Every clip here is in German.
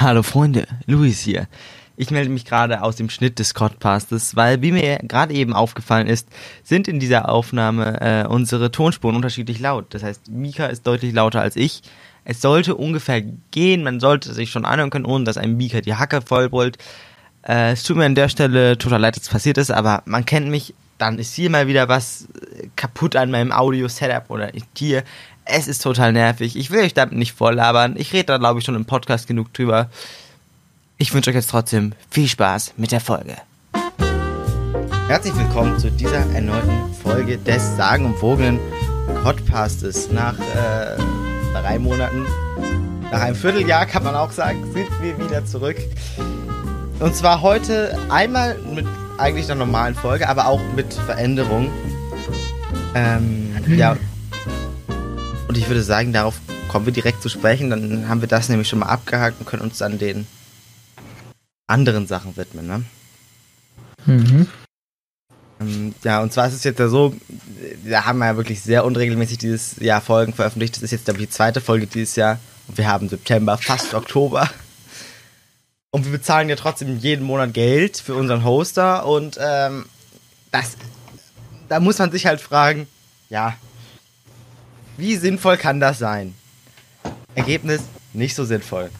Hallo Freunde, Luis hier. Ich melde mich gerade aus dem Schnitt des Codpastes, weil wie mir gerade eben aufgefallen ist, sind in dieser Aufnahme äh, unsere Tonspuren unterschiedlich laut. Das heißt, Mika ist deutlich lauter als ich. Es sollte ungefähr gehen, man sollte sich schon anhören können, ohne dass ein Mika die Hacke vollbrüllt. Äh, es tut mir an der Stelle total leid, dass es passiert ist, aber man kennt mich, dann ist hier mal wieder was kaputt an meinem Audio-Setup oder hier. Es ist total nervig. Ich will euch damit nicht vorlabern. Ich rede da, glaube ich, schon im Podcast genug drüber. Ich wünsche euch jetzt trotzdem viel Spaß mit der Folge. Herzlich willkommen zu dieser erneuten Folge des sagenumwogenen Podcastes. Nach äh, drei Monaten, nach einem Vierteljahr kann man auch sagen, sind wir wieder zurück. Und zwar heute einmal mit eigentlich einer normalen Folge, aber auch mit Veränderung. Ähm, ja, und ich würde sagen, darauf kommen wir direkt zu sprechen. Dann haben wir das nämlich schon mal abgehakt und können uns dann den anderen Sachen widmen. Ne? Mhm. Ähm, ja, und zwar ist es jetzt ja so, da haben wir ja wirklich sehr unregelmäßig dieses Jahr Folgen veröffentlicht. Das ist jetzt, glaube ich, die zweite Folge dieses Jahr. Und wir haben September, fast Oktober. Und wir bezahlen ja trotzdem jeden Monat Geld für unseren Hoster. Und ähm, das, da muss man sich halt fragen, ja, wie sinnvoll kann das sein? Ergebnis nicht so sinnvoll.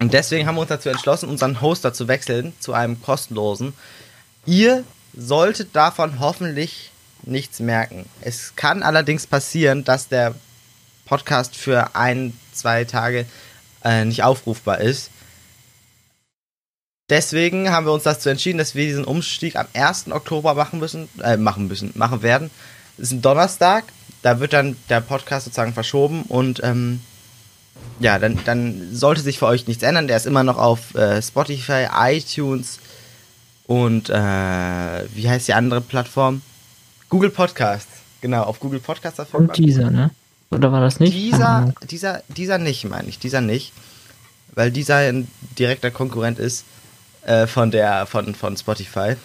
Und deswegen haben wir uns dazu entschlossen, unseren Hoster zu wechseln zu einem kostenlosen. Ihr solltet davon hoffentlich nichts merken. Es kann allerdings passieren, dass der Podcast für ein, zwei Tage äh, nicht aufrufbar ist. Deswegen haben wir uns dazu entschieden, dass wir diesen Umstieg am 1. Oktober machen müssen, äh, machen müssen, machen werden. Es ist ein Donnerstag da wird dann der Podcast sozusagen verschoben und ähm, ja, dann, dann sollte sich für euch nichts ändern. Der ist immer noch auf äh, Spotify, iTunes und äh, wie heißt die andere Plattform? Google Podcast. Genau, auf Google Podcast. Und dieser, ne? Oder war das nicht? Dieser, dieser, dieser nicht, meine ich. Dieser nicht. Weil dieser ein direkter Konkurrent ist äh, von der, von, von Spotify.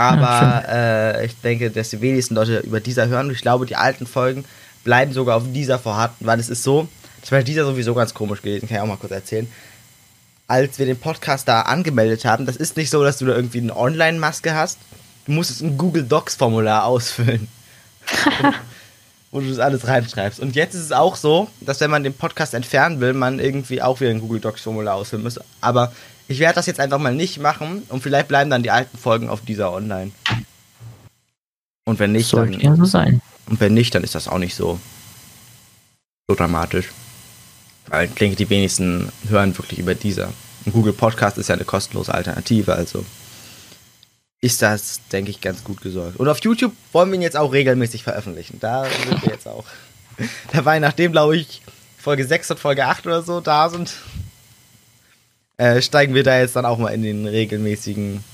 Aber ja, äh, ich denke, dass die wenigsten Leute über dieser hören. Ich glaube, die alten Folgen bleiben sogar auf dieser vorhanden, weil es ist so, das war dieser sowieso ganz komisch gewesen, kann ich auch mal kurz erzählen. Als wir den Podcast da angemeldet haben, das ist nicht so, dass du da irgendwie eine Online-Maske hast. Du musstest ein Google Docs-Formular ausfüllen. wo du das alles reinschreibst. Und jetzt ist es auch so, dass wenn man den Podcast entfernen will, man irgendwie auch wieder ein Google Docs-Formular ausfüllen muss. Aber ich werde das jetzt einfach mal nicht machen und vielleicht bleiben dann die alten Folgen auf dieser online. Und wenn nicht, Sollte dann. Ja so sein. Und wenn nicht, dann ist das auch nicht so, so dramatisch. Weil ich denke, die wenigsten hören wirklich über dieser. Und Google Podcast ist ja eine kostenlose Alternative, also ist das, denke ich, ganz gut gesorgt. Und auf YouTube wollen wir ihn jetzt auch regelmäßig veröffentlichen. Da sind wir jetzt auch. Dabei, nachdem, glaube ich, Folge 6 und Folge 8 oder so da sind, äh, steigen wir da jetzt dann auch mal in den regelmäßigen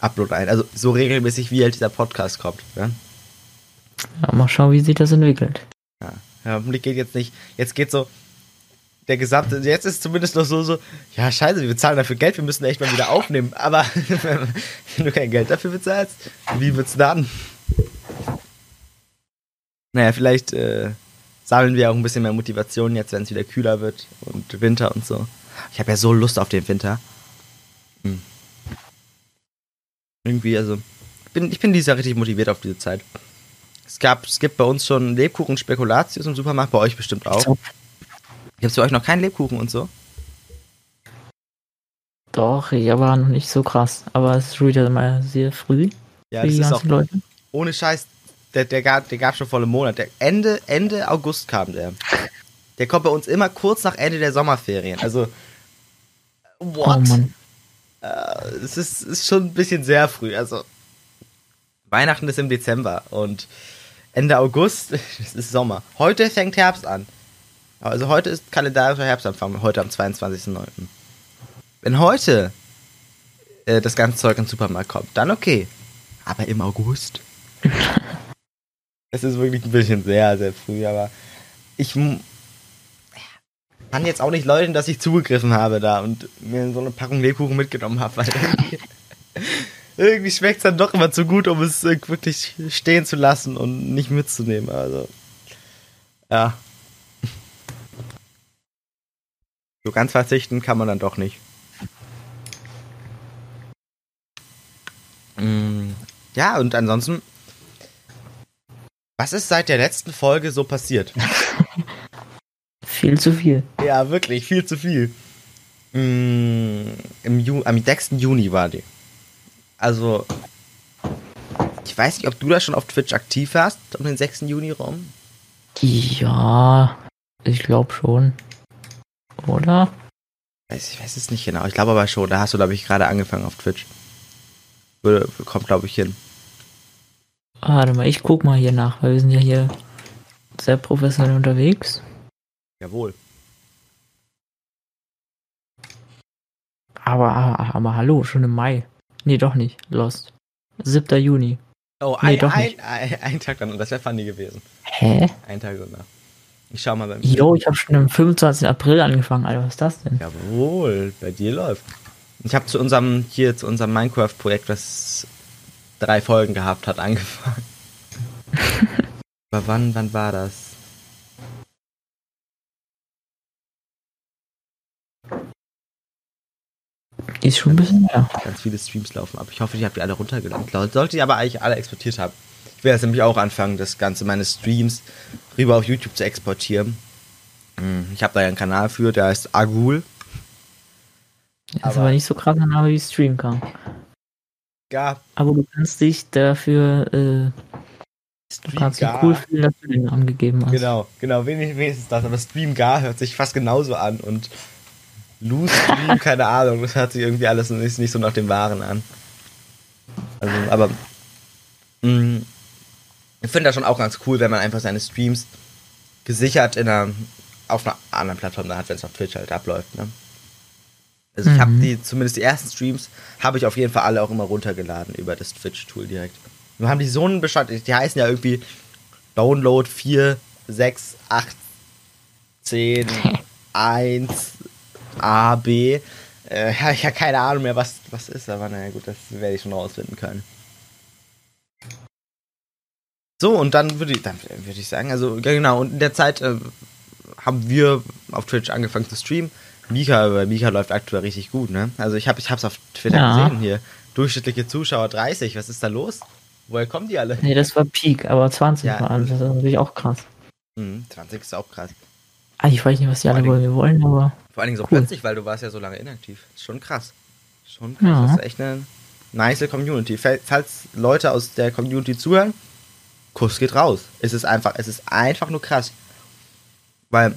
Upload ein. Also so regelmäßig, wie halt dieser Podcast kommt. Ja? ja mal schauen, wie sich das entwickelt. Ja, ja hoffentlich geht jetzt nicht. Jetzt geht so der gesamte, jetzt ist zumindest noch so, so, ja, scheiße, wir bezahlen dafür Geld, wir müssen echt mal wieder aufnehmen. Aber wenn du kein Geld dafür bezahlst, wie wird's dann? Naja, vielleicht äh, sammeln wir auch ein bisschen mehr Motivation jetzt, wenn es wieder kühler wird und Winter und so. Ich habe ja so Lust auf den Winter. Hm. Irgendwie, also. Ich bin, ich bin dieses Jahr richtig motiviert auf diese Zeit. Es, gab, es gibt bei uns schon Lebkuchen Spekulatius im Supermarkt, bei euch bestimmt auch. Gibt es bei euch noch keinen Lebkuchen und so? Doch, ja, war noch nicht so krass. Aber es ist wieder mal sehr früh. Ja, das ist auch, Leute. Ohne Scheiß, der, der, gab, der gab schon volle Monat. Der Ende, Ende August kam der. Der kommt bei uns immer kurz nach Ende der Sommerferien. Also, what? Oh äh, es ist, ist schon ein bisschen sehr früh. Also, Weihnachten ist im Dezember und Ende August ist Sommer. Heute fängt Herbst an. Also heute ist kalendarischer Herbstanfang, heute am 22.09. Wenn heute äh, das ganze Zeug in den Supermarkt kommt, dann okay. Aber im August? Es ist wirklich ein bisschen sehr, sehr früh, aber ich kann jetzt auch nicht leugnen, dass ich zugegriffen habe da und mir so eine Packung Lebkuchen mitgenommen habe, weil irgendwie, irgendwie schmeckt es dann doch immer zu gut, um es wirklich stehen zu lassen und nicht mitzunehmen. Also, ja. So ganz verzichten kann man dann doch nicht. Mm, Ja, und ansonsten, was ist seit der letzten Folge so passiert? Viel zu viel. Ja, wirklich, viel zu viel. Mm, im Ju am 6. Juni war die. Also, ich weiß nicht, ob du da schon auf Twitch aktiv warst, um den 6. Juni rum. Ja, ich glaube schon. Oder? Weiß- Ich weiß es nicht genau. Ich glaube aber schon. Da hast du, glaube ich, gerade angefangen auf Twitch. Würde, kommt, glaube ich, hin. Warte mal, ich guck mal hier nach, weil wir sind ja hier sehr professionell unterwegs. Jawohl. Aber, aber, aber hallo, schon im Mai. Nee, doch nicht. Lost. 7. Juni. Oh, Nee, ein, doch ein, nicht. ein, ein Tag dann. Das wäre funny gewesen. Hä? Ein Tag danach. Ich schau mal bei mir. Jo, ich habe schon am 25. April angefangen, Alter. Was ist das denn? Jawohl, bei dir läuft. Ich habe zu unserem, hier zu unserem Minecraft-Projekt, das drei Folgen gehabt hat, angefangen. Aber wann, wann war das? Ist schon ein bisschen mehr. Ganz viele Streams laufen ab. Ich hoffe, die habt ihr alle runtergeladen. Sollte ihr aber eigentlich alle exportiert haben. Ich will jetzt nämlich auch anfangen, das Ganze, meine Streams rüber auf YouTube zu exportieren. Hm, Ich habe da ja einen Kanal für, der heißt Agul. Das ist Aber- nicht so krass ein Name wie Streamcam. Ja, Aber du kannst dich dafür, äh, du kannst dich cool fühlen, dass du den Namen gegeben hast. Genau, genau, wenig, wenigstens das. Aber Streamgar hört sich fast genauso an und Loose keine Ahnung, das hört sich irgendwie alles nicht, nicht so nach dem Wahren an. Also, aber mh, ich finde das schon auch ganz cool, wenn man einfach seine Streams gesichert in einer, auf einer anderen Plattform da hat, wenn es auf Twitch halt abläuft. Ne? Also ich habe Mhm. die, zumindest die ersten Streams, habe ich auf jeden Fall alle auch immer runtergeladen über das Twitch-Tool direkt. Nur haben die so einen Bestand, die heißen ja irgendwie Download 4, 6, 8, 10, 1, A, B. Äh, ja, ich habe keine Ahnung mehr, was was ist, aber naja, gut, das werde ich schon rausfinden können. So, und dann würde ich, dann würde ich sagen, also genau, und in der Zeit äh, haben wir auf Twitch angefangen zu streamen. Mika, bei Mika läuft aktuell richtig gut, ne? Also ich habe ich hab's auf Twitter Ja. gesehen hier. Durchschnittliche Zuschauer 30, was ist da los? Woher kommen die alle? Nee, das war Peak, aber 20 Ja. waren. Das ist natürlich auch krass. Mhm, 20 ist auch krass. Ah, ich weiß nicht, was die alle Vor wollen. Wir wollen, aber Vor allen Dingen so Cool. plötzlich, weil du warst ja so lange inaktiv. Ist schon krass. Schon krass. Ja. Das ist echt eine nice Community. Fall- Falls Leute aus der Community zuhören, Kuss geht raus. Es ist einfach, es ist einfach nur krass. Weil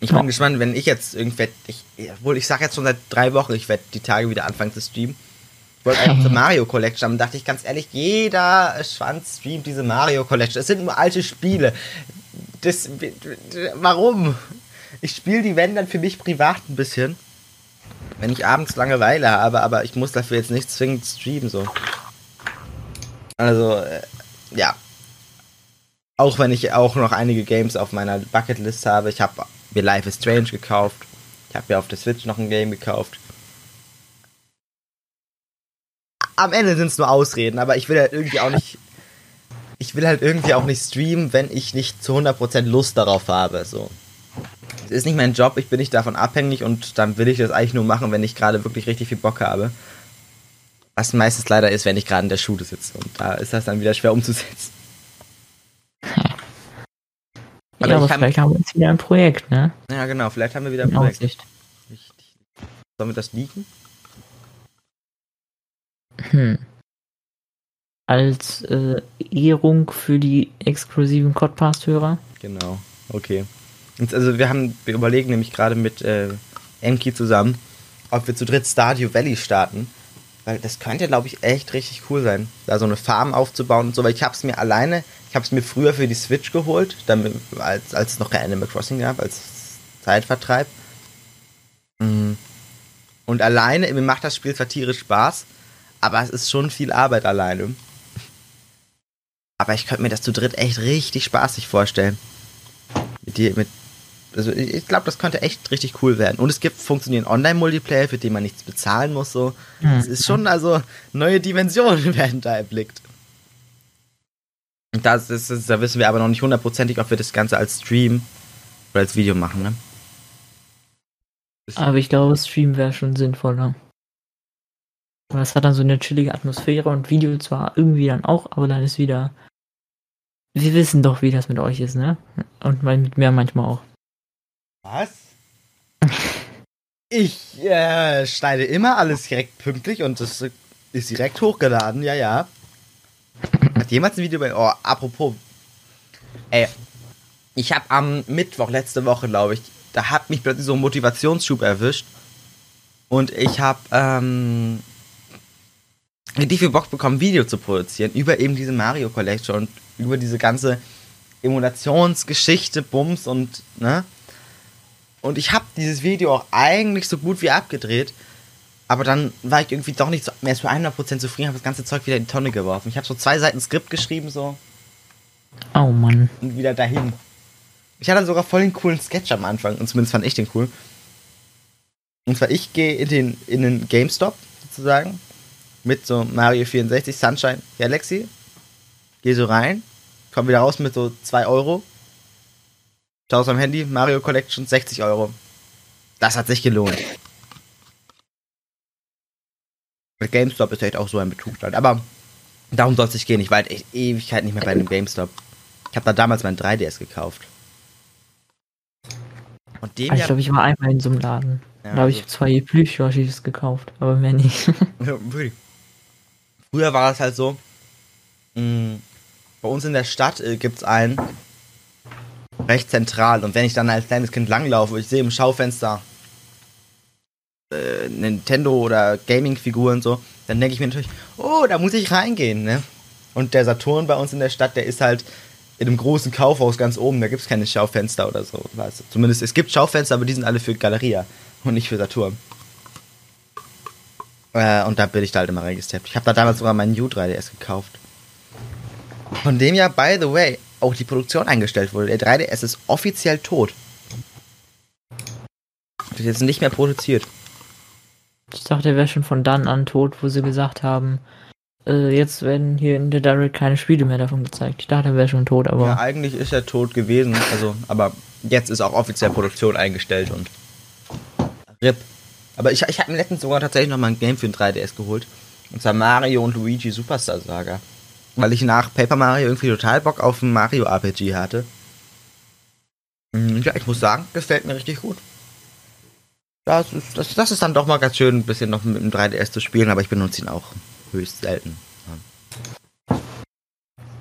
ich bin Ja. gespannt, wenn ich jetzt irgendwer, ich, obwohl ich sag jetzt schon seit drei Wochen, ich werde die Tage wieder anfangen zu streamen. Ich wollte eigentlich zur Mario Collection haben, dachte ich ganz ehrlich, jeder Schwanz streamt diese Mario Collection. Es sind nur alte Spiele. Das, warum? Ich spiele die, wenn dann für mich privat ein bisschen. Wenn ich abends Langeweile habe, aber ich muss dafür jetzt nicht zwingend streamen, so. Also, äh, ja. Auch wenn ich auch noch einige Games auf meiner Bucketlist habe. Ich habe mir Life is Strange gekauft. Ich habe mir auf der Switch noch ein Game gekauft. Am Ende sind es nur Ausreden, aber ich will halt irgendwie auch nicht. Ich will halt irgendwie auch nicht streamen, wenn ich nicht zu 100% Lust darauf habe, so. Es ist nicht mein Job, ich bin nicht davon abhängig und dann will ich das eigentlich nur machen, wenn ich gerade wirklich richtig viel Bock habe. Was meistens leider ist, wenn ich gerade in der Schule sitze. Und da ist das dann wieder schwer umzusetzen. Ja, aber kann- vielleicht haben wir jetzt wieder ein Projekt, ne? Ja, genau, vielleicht haben wir wieder ein In Projekt. Aussicht. Richtig. Sollen wir das leaken? Hm. Als äh, Ehrung für die exklusiven Codcast-Hörer. Genau, okay. Also wir haben, wir überlegen nämlich gerade mit äh, Enki zusammen, ob wir zu dritt Stardew Valley starten. Weil das könnte, glaube ich, echt richtig cool sein, da so eine Farm aufzubauen und so. Weil ich habe es mir alleine, ich habe es mir früher für die Switch geholt, damit, als, als es noch kein Animal Crossing gab, als Zeitvertreib. Mm. Und alleine, mir macht das Spiel zwar tierisch Spaß, aber es ist schon viel Arbeit alleine. Aber ich könnte mir das zu dritt echt richtig spaßig vorstellen. Mit dir, mit. Also ich, glaube, das könnte echt richtig cool werden. Und es gibt funktionieren Online-Multiplayer, für den man nichts bezahlen muss. So. Es ist schon, also, neue Dimensionen werden da erblickt. Das ist, das- da wissen wir aber noch nicht hundertprozentig, ob wir das Ganze als Stream oder als Video machen, ne? Aber ich glaube, Stream wäre schon sinnvoller. Es hat dann so eine chillige Atmosphäre und Video zwar irgendwie dann auch, aber dann ist wieder. Wir wissen doch, wie das mit euch ist, ne? Und mit mir manchmal auch. Was? ich äh, schneide immer alles direkt pünktlich und das ist direkt hochgeladen, ja, ja. Hat jemals ein Video bei. Oh, apropos. Ey, ich habe am Mittwoch letzte Woche, glaube ich, da hat mich plötzlich so ein Motivationsschub erwischt. Und ich habe ähm, richtig viel Bock bekommen, Video zu produzieren über eben diese Mario Collection und über diese ganze Emulationsgeschichte, Bums und, ne? Und ich habe dieses Video auch eigentlich so gut wie abgedreht. Aber dann war ich irgendwie doch nicht so, mehr zu 100% zufrieden, habe das ganze Zeug wieder in die Tonne geworfen. Ich habe so zwei Seiten Skript geschrieben, so. Oh Mann. Und wieder dahin. Ich hatte sogar voll den coolen Sketch am Anfang, und zumindest fand ich den cool. Und zwar, ich gehe in den, in den GameStop, sozusagen, mit so Mario 64, Sunshine, Galaxy. Gehe so rein, komme wieder raus mit so 2 Euro. Schaue am Handy, Mario Collection, 60 Euro. Das hat sich gelohnt. Mit GameStop ist echt auch so ein Betrug halt. Aber darum soll es nicht gehen. Ich war halt echt Ewigkeit nicht mehr bei einem GameStop. Ich habe da damals mein 3DS gekauft. Und dem also ich glaube, ich war einmal in so einem Laden. Ja, da habe also ich zwei Plüsch-Yoshis gekauft, aber mehr nicht. ja, Früher war es halt so, mh, mm, bei uns in der Stadt äh, gibt es einen recht zentral. Und wenn ich dann als kleines Kind langlaufe, ich sehe im Schaufenster äh, Nintendo oder Gaming-Figuren so, dann denke ich mir natürlich, oh, da muss ich reingehen, ne? Und der Saturn bei uns in der Stadt, der ist halt in einem großen Kaufhaus ganz oben, da gibt es keine Schaufenster oder so. Weißt du. Zumindest es gibt Schaufenster, aber die sind alle für Galeria und nicht für Saturn. Äh, und da bin ich da halt immer reingesteppt. Ich habe da damals sogar meinen U3DS gekauft. Von dem ja, by the way, auch die Produktion eingestellt wurde. Der 3DS ist offiziell tot. Wird jetzt nicht mehr produziert. Ich dachte, er wäre schon von dann an tot, wo sie gesagt haben, äh, jetzt werden hier in der Direct keine Spiele mehr davon gezeigt. Ich dachte, er wäre schon tot, aber. Ja, eigentlich ist er tot gewesen. Also, aber jetzt ist auch offiziell Produktion eingestellt und. RIP. Aber ich, ich habe mir letztens sogar tatsächlich noch mal ein Game für den 3DS geholt. Und zwar Mario und Luigi Superstar Saga. Weil ich nach Paper Mario irgendwie total Bock auf ein Mario RPG hatte. Und ja, ich muss sagen, gefällt mir richtig gut. Das ist, das, das ist dann doch mal ganz schön, ein bisschen noch mit dem 3DS zu spielen, aber ich benutze ihn auch höchst selten.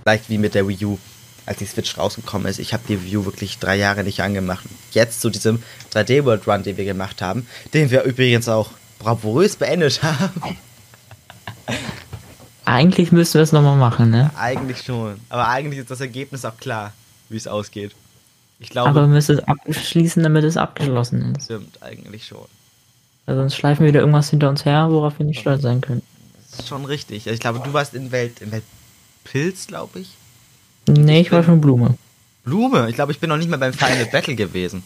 Vielleicht wie mit der Wii U, als die Switch rausgekommen ist. Ich habe die Wii U wirklich drei Jahre nicht angemacht. Jetzt zu diesem 3D World Run, den wir gemacht haben, den wir übrigens auch bravourös beendet haben. Eigentlich müssen wir es nochmal machen, ne? Eigentlich schon. Aber eigentlich ist das Ergebnis auch klar, wie es ausgeht. Ich glaube, Aber wir müssen es abschließen, damit es abgeschlossen ist. Stimmt, eigentlich schon. Weil sonst schleifen wir wieder irgendwas hinter uns her, worauf wir nicht stolz sein können ist schon richtig. Ich glaube, du warst in Welt, in Welt Pilz, glaube ich. Nee, ich, ich war schon Blume. Blume? Ich glaube, ich bin noch nicht mehr beim Final Battle gewesen.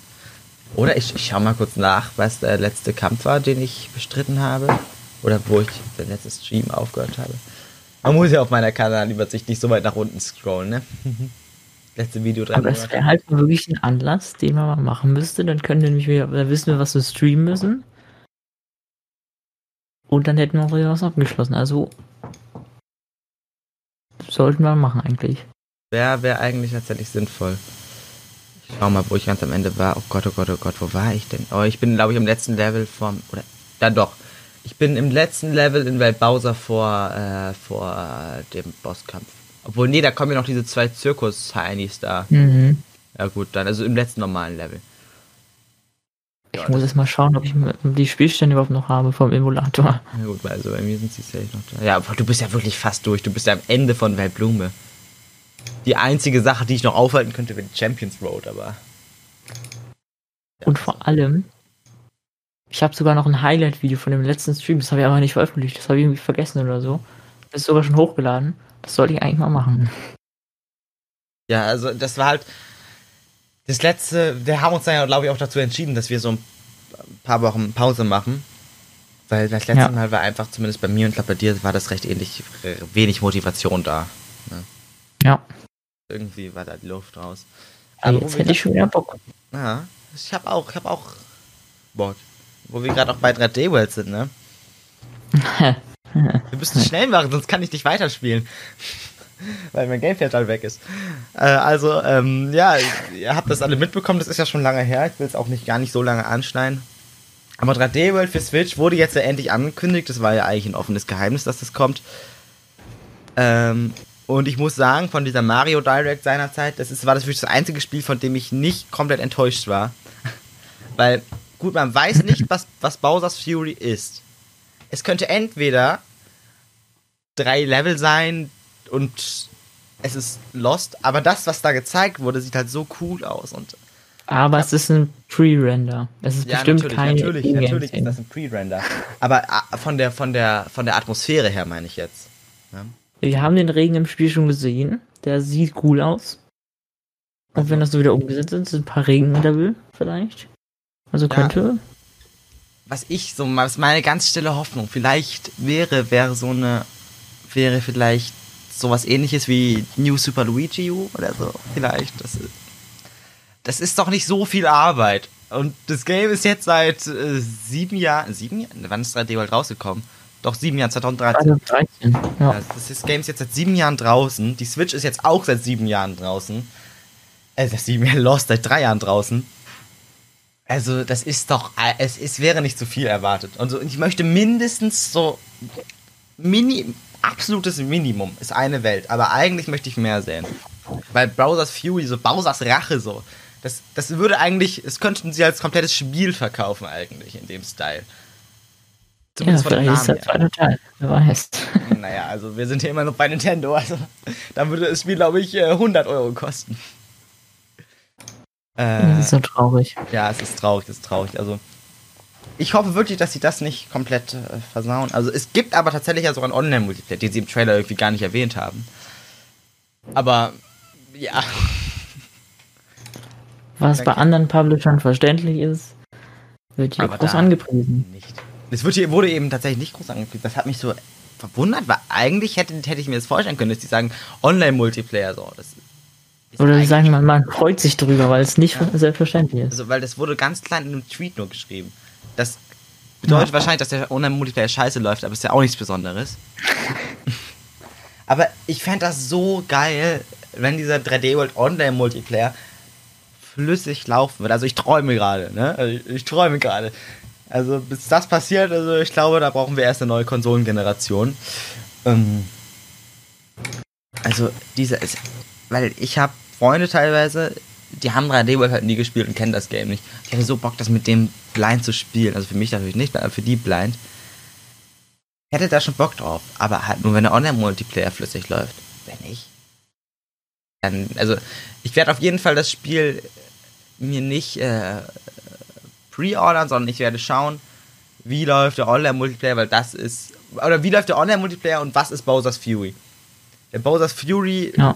Oder ich, ich schau mal kurz nach, was der letzte Kampf war, den ich bestritten habe. Oder wo ich den letzten Stream aufgehört habe. Man muss ja auf meiner Kanalübersicht nicht so weit nach unten scrollen, ne? Letzte Video dran. Aber es wäre halt wirklich ein Anlass, den man mal machen müsste. Dann können wir nämlich wieder, dann wissen wir, was wir streamen müssen. Und dann hätten wir auch wieder was abgeschlossen. Also sollten wir machen eigentlich. Wäre wär eigentlich tatsächlich sinnvoll. Ich schau mal, wo ich ganz am Ende war. Oh Gott, oh Gott, oh Gott, wo war ich denn? Oh, ich bin, glaube ich, im letzten Level vom. Oder. Ja, doch. Ich bin im letzten Level in Welt Bowser vor, äh, vor dem Bosskampf. Obwohl, nee, da kommen ja noch diese zwei Zirkus-Heinis da. Mhm. Ja, gut, dann. Also im letzten normalen Level. Ich muss jetzt mal schauen, ob ich die Spielstände überhaupt noch habe vom Emulator. Na gut, also bei mir sind sie safe noch da. Ja, aber du bist ja wirklich fast durch. Du bist ja am Ende von Weltblume. Die einzige Sache, die ich noch aufhalten könnte, wäre die Champions Road, aber. Ja, Und vor allem, ich habe sogar noch ein Highlight-Video von dem letzten Stream, das habe ich aber nicht veröffentlicht, das habe ich irgendwie vergessen oder so. Das ist sogar schon hochgeladen. Das sollte ich eigentlich mal machen. Ja, also das war halt das letzte, wir haben uns dann ja, glaube ich, auch dazu entschieden, dass wir so ein paar Wochen Pause machen. Weil das letzte ja. Mal war einfach, zumindest bei mir und glaube bei dir, war das recht ähnlich, wenig Motivation da. Ne? Ja. Irgendwie war da die Luft raus. Aber jetzt hätte ich schon wieder Bock. Ja, ich habe auch, ich habe auch Bock. Wo wir gerade auch bei 3D World sind, ne? wir müssen schnell machen, sonst kann ich nicht weiterspielen. Weil mein Gamepad halt weg ist. Äh, also, ähm, ja, ihr habt das alle mitbekommen, das ist ja schon lange her. Ich will es auch nicht gar nicht so lange anschneiden. Aber 3D World für Switch wurde jetzt ja endlich angekündigt. Das war ja eigentlich ein offenes Geheimnis, dass das kommt. Ähm, und ich muss sagen, von dieser Mario Direct seinerzeit, das ist, war das wirklich das einzige Spiel, von dem ich nicht komplett enttäuscht war. Weil, gut, man weiß nicht, was, was Bowser's Fury ist. Es könnte entweder drei Level sein und es ist Lost, aber das, was da gezeigt wurde, sieht halt so cool aus und aber es ist ein Pre-Render. Es ist ja, bestimmt natürlich, kein natürlich, natürlich ist das ein Pre-Render. Aber äh, von der von der von der Atmosphäre her meine ich jetzt. Ja? Wir haben den Regen im Spiel schon gesehen. Der sieht cool aus. Und also. wenn das so wieder umgesetzt ist, sind ein paar Regenlevel vielleicht. Also könnte. Ja. Was ich so, was meine ganz stille Hoffnung vielleicht wäre, wäre so eine, wäre vielleicht sowas ähnliches wie New Super Luigi U oder so. Vielleicht. Das ist, das ist doch nicht so viel Arbeit. Und das Game ist jetzt seit äh, sieben Jahren, sieben Jahren? Wann ist 3D World rausgekommen? Doch, sieben Jahren, 2013. 2013, ja. ja. Das Game ist jetzt seit sieben Jahren draußen. Die Switch ist jetzt auch seit sieben Jahren draußen. Also, sieben Jahre Lost, seit drei Jahren draußen. Also, das ist doch, äh, es, es wäre nicht zu viel erwartet. Und so, ich möchte mindestens so, mini, absolutes Minimum ist eine Welt. Aber eigentlich möchte ich mehr sehen. Weil Bowser's Fury, so Bowser's Rache, so, das, das würde eigentlich, es könnten sie als komplettes Spiel verkaufen eigentlich in dem Style. Zumindest ja, von dem ist der zweite Teil, wer weiß. Naja, also wir sind hier immer noch bei Nintendo, also dann würde das Spiel, glaube ich, 100 äh, Euro kosten. Das ist so traurig. Ja, es ist traurig, es ist traurig. Also ich hoffe wirklich, dass sie das nicht komplett äh, versauen. Also es gibt aber tatsächlich ja sogar einen Online-Multiplayer, den sie im Trailer irgendwie gar nicht erwähnt haben. Aber ja, was bei anderen Publishern verständlich ist, wird hier Aber groß angepriesen. Nicht. Es wird hier, wurde eben tatsächlich nicht groß angepriesen. Das hat mich so verwundert, weil eigentlich hätte, hätte ich mir das vorstellen können, dass die sagen Online-Multiplayer so. Das Oder sagen, man, man freut sich drüber, weil es nicht ja. selbstverständlich ist. Also, weil das wurde ganz klein in einem Tweet nur geschrieben. Das bedeutet ja. wahrscheinlich, dass der Online-Multiplayer scheiße läuft, aber ist ja auch nichts Besonderes. aber ich fände das so geil, wenn dieser 3D World Online-Multiplayer flüssig laufen wird. Also ich träume gerade, ne? Also ich, ich träume gerade. Also bis das passiert, also ich glaube, da brauchen wir erst eine neue Konsolengeneration. Ähm, also diese, weil ich habe Freunde teilweise, die haben 3D World halt nie gespielt und kennen das Game nicht. Ich hatte so Bock, das mit dem blind zu spielen. Also für mich natürlich nicht, aber für die blind. Ich hätte da schon Bock drauf, aber halt nur, wenn der Online-Multiplayer flüssig läuft. Wenn nicht. Dann, also ich werde auf jeden Fall das Spiel mir nicht äh, pre-ordern, sondern ich werde schauen, wie läuft der Online-Multiplayer, weil das ist. Oder wie läuft der Online-Multiplayer und was ist Bowser's Fury? Wenn Bowser's Fury ja.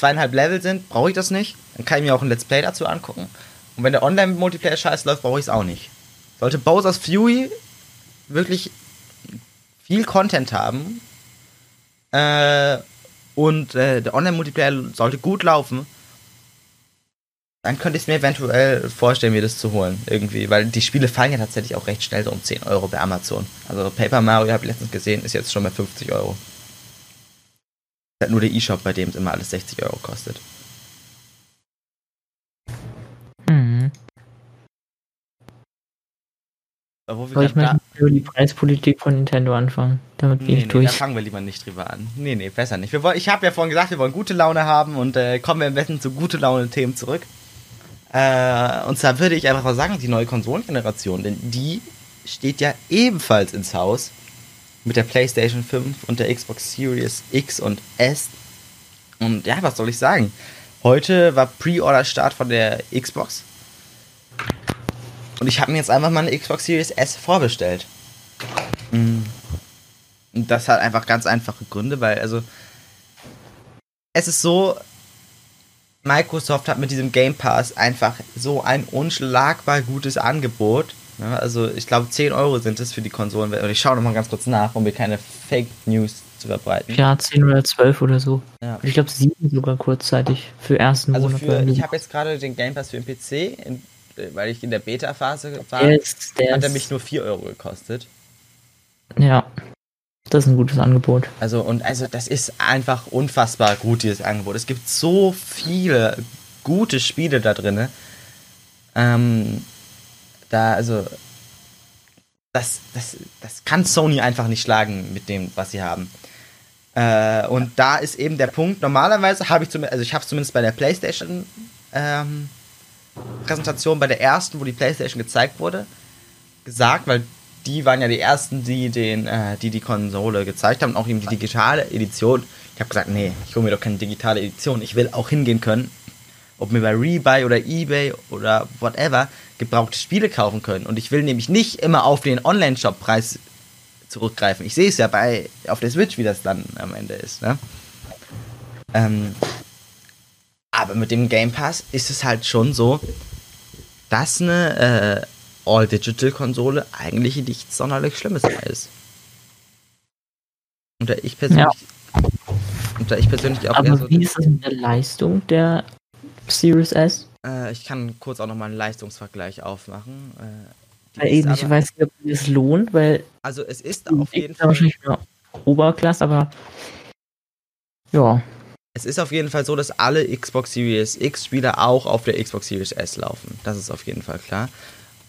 Zweieinhalb Level sind, brauche ich das nicht. Dann kann ich mir auch ein Let's Play dazu angucken. Und wenn der Online-Multiplayer scheiße läuft, brauche ich es auch nicht. Sollte Bowser's Fury wirklich viel Content haben äh, und äh, der Online-Multiplayer sollte gut laufen, dann könnte ich es mir eventuell vorstellen, mir das zu holen. Irgendwie. Weil die Spiele fallen ja tatsächlich auch recht schnell so um 10 Euro bei Amazon. Also Paper Mario, habe ich letztens gesehen, ist jetzt schon bei 50 Euro. Ist nur der E-Shop, bei dem es immer alles 60 Euro kostet. Mhm. Soll ich mal über die Preispolitik von Nintendo anfangen? Damit nee, nee, durch. Da fangen wir lieber nicht drüber an. Nee, nee, besser nicht. Wir wollen, ich habe ja vorhin gesagt, wir wollen gute Laune haben und äh, kommen wir am besten zu gute Laune-Themen zurück. Äh, und zwar würde ich einfach mal sagen, die neue Konsolengeneration, denn die steht ja ebenfalls ins Haus mit der PlayStation 5 und der Xbox Series X und S. Und ja, was soll ich sagen? Heute war Pre-Order-Start von der Xbox. Und ich habe mir jetzt einfach mal eine Xbox Series S vorbestellt. Mhm. Und das hat einfach ganz einfache Gründe, weil also es ist so, Microsoft hat mit diesem Game Pass einfach so ein unschlagbar gutes Angebot. Ja, also ich glaube 10 Euro sind es für die Konsolen. Und ich schaue nochmal ganz kurz nach, um mir keine Fake News zu verbreiten. Ja, 10 oder 12 oder so. Ja. Ich glaube 7 sogar kurzzeitig für ersten also Monat. Für, ich habe jetzt gerade den Game Pass für den PC. In, weil ich in der Beta-Phase war, der hat er mich nur 4 Euro gekostet. Ja. Das ist ein gutes Angebot. Also, und also das ist einfach unfassbar gut, dieses Angebot. Es gibt so viele gute Spiele da drin. Ähm, da, also, das, das, das kann Sony einfach nicht schlagen mit dem, was sie haben. Äh, und da ist eben der Punkt, normalerweise habe ich zumindest, also ich habe es zumindest bei der Playstation ähm, Präsentation, bei der ersten, wo die Playstation gezeigt wurde, gesagt, weil die waren ja die ersten, die den, äh, die die Konsole gezeigt haben, auch eben die digitale Edition. Ich habe gesagt, nee, ich hole mir doch keine digitale Edition. Ich will auch hingehen können, ob mir bei Rebuy oder eBay oder whatever gebrauchte Spiele kaufen können. Und ich will nämlich nicht immer auf den Online-Shop-Preis zurückgreifen. Ich sehe es ja bei auf der Switch, wie das dann am Ende ist. Ne? Ähm, aber mit dem Game Pass ist es halt schon so, dass eine äh, All-Digital-Konsole eigentlich nichts sonderlich Schlimmes mehr ist. Und da ich persönlich, und da ich persönlich auch eher Aber so, wie ist das mit der Leistung der Series S? Äh, ich kann kurz auch nochmal einen Leistungsvergleich aufmachen. Äh, eben, ich weiß nicht, ob es lohnt, weil Also es ist auf jeden Fall, wahrscheinlich nur Oberklasse, aber ja. es ist auf jeden Fall so, dass alle Xbox Series X Spiele auch auf der Xbox Series S laufen. Das ist auf jeden Fall klar.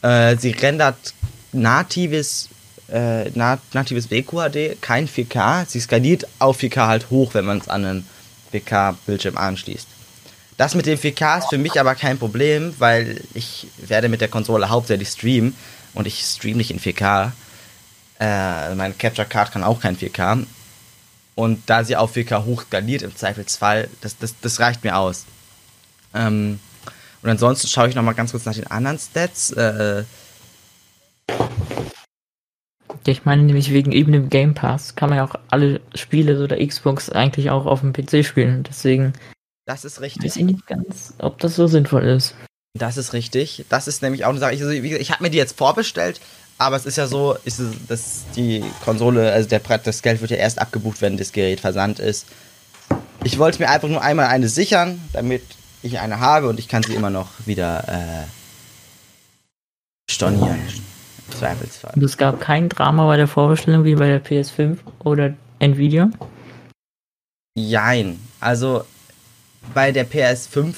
Äh, sie rendert natives äh, nat natives WQHD, kein 4K. Sie skaliert auf 4K halt hoch, wenn man es an einen 4K-Bildschirm anschließt. Das mit dem 4K ist für mich aber kein Problem, weil ich werde mit der Konsole hauptsächlich streamen und ich streame nicht in 4K. Äh, meine Capture Card kann auch kein 4K. Und da sie auf 4K hoch skaliert im Zweifelsfall, das, das, das reicht mir aus. Ähm, und ansonsten schaue ich nochmal ganz kurz nach den anderen Stats. Äh, Ich meine nämlich wegen eben dem Game Pass kann man ja auch alle Spiele so der Xbox eigentlich auch auf dem PC spielen. Deswegen das ist richtig. weiß ich nicht ganz, ob das so sinnvoll ist. Das ist richtig. Das ist nämlich auch eine Sache. Ich, also, ich habe mir die jetzt vorbestellt, aber es ist ja so, ist es, dass die Konsole, also der, das Geld wird ja erst abgebucht, wenn das Gerät versandt ist. Ich wollte mir einfach nur einmal eine sichern, damit ich eine habe und ich kann sie immer noch wieder äh, stornieren. Zweifelsfall. Und es gab kein Drama bei der Vorbestellung wie bei der PS5 oder Nvidia. Jein. Also bei der PS5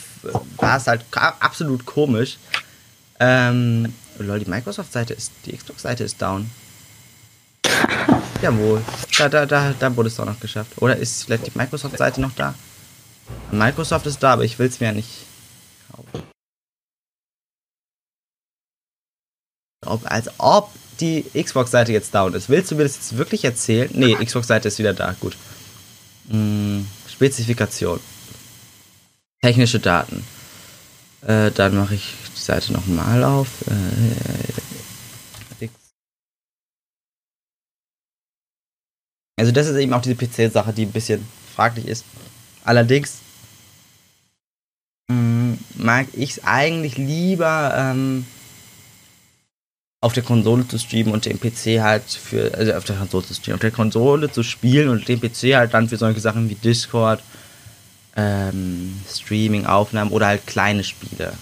war es halt absolut komisch. Ähm, lol, die Microsoft-Seite ist, die Xbox-Seite ist down. Jawohl. Da, da, da, da wurde es doch noch geschafft. Oder ist vielleicht die Microsoft-Seite noch da? Microsoft ist da, aber ich will es mir ja nicht kaufen. Ob, als ob die Xbox-Seite jetzt down ist. Willst du mir das jetzt wirklich erzählen? Nee, Xbox-Seite ist wieder da. Gut. Mm, Spezifikation. Technische Daten. Äh, dann mache ich die Seite nochmal auf. Äh, also das ist eben auch diese PC-Sache, die ein bisschen fraglich ist. Allerdings mm, mag ich es eigentlich lieber ähm, auf der Konsole zu streamen und den PC halt für, also auf der Konsole zu streamen, auf der Konsole zu spielen und den PC halt dann für solche Sachen wie Discord, ähm, Streaming, Aufnahmen oder halt kleine Spiele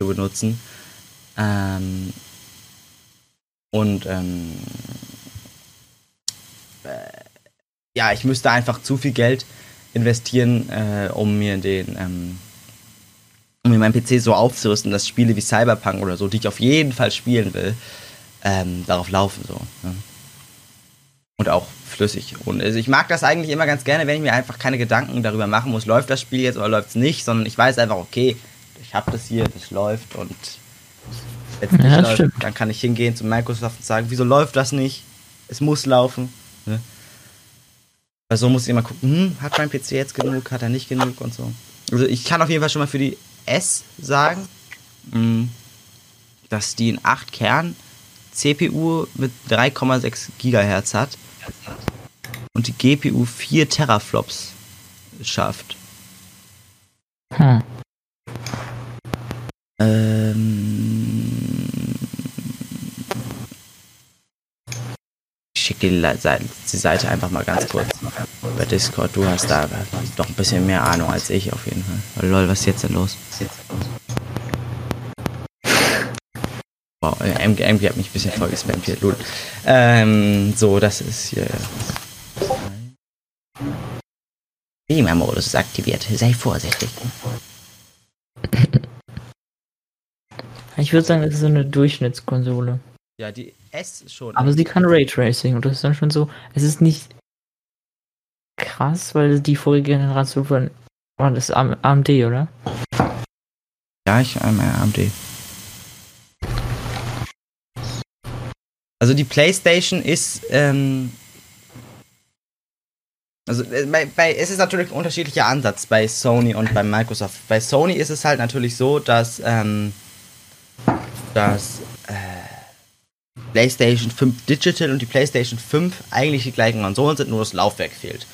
zu benutzen. Ähm, und ähm, äh, ja, ich müsste einfach zu viel Geld investieren, äh, um mir den, ähm, um mir meinen PC so aufzurüsten, dass Spiele wie Cyberpunk oder so, die ich auf jeden Fall spielen will, ähm, darauf laufen so. Ne? Und auch flüssig. Und also ich mag das eigentlich immer ganz gerne, wenn ich mir einfach keine Gedanken darüber machen muss, läuft das Spiel jetzt oder läuft es nicht, sondern ich weiß einfach, okay, ich habe das hier, das läuft und nicht Ja, läuft, stimmt. dann kann ich hingehen zu Microsoft und sagen, wieso läuft das nicht? Es muss laufen. Ne? Weil so muss ich immer gucken, hm, hat mein PC jetzt genug, hat er nicht genug und so. Also ich kann auf jeden Fall schon mal für die S sagen, mh, dass die in 8 Kern CPU mit 3,6 Gigahertz hat und die GPU 4 Teraflops schafft. Hm. Ähm, ich schicke die, Seite- einfach mal ganz kurz bei Discord. Du hast da doch ein bisschen mehr Ahnung als ich auf jeden Fall. Oh, lol, was ist jetzt denn los? Wow, MG, MG hat mich ein bisschen voll gespammt hier, lol. Ähm, so, das ist hier. Beamer-Modus ist aktiviert. Sei vorsichtig. Ich würde sagen, das ist so eine Durchschnittskonsole. Ja, die S schon. Aber sie kann Raytracing und das ist dann schon so. Es ist nicht krass, weil die vorige Generation von. War das AM- AMD, oder? Ja, ich einmal AMD. Also die PlayStation ist, ähm, also äh, bei, bei, es ist natürlich ein unterschiedlicher Ansatz bei Sony und bei Microsoft. Bei Sony ist es halt natürlich so, dass, ähm, dass äh, PlayStation 5 Digital und die PlayStation 5 eigentlich die gleichen Konsolen sind, nur das Laufwerk fehlt.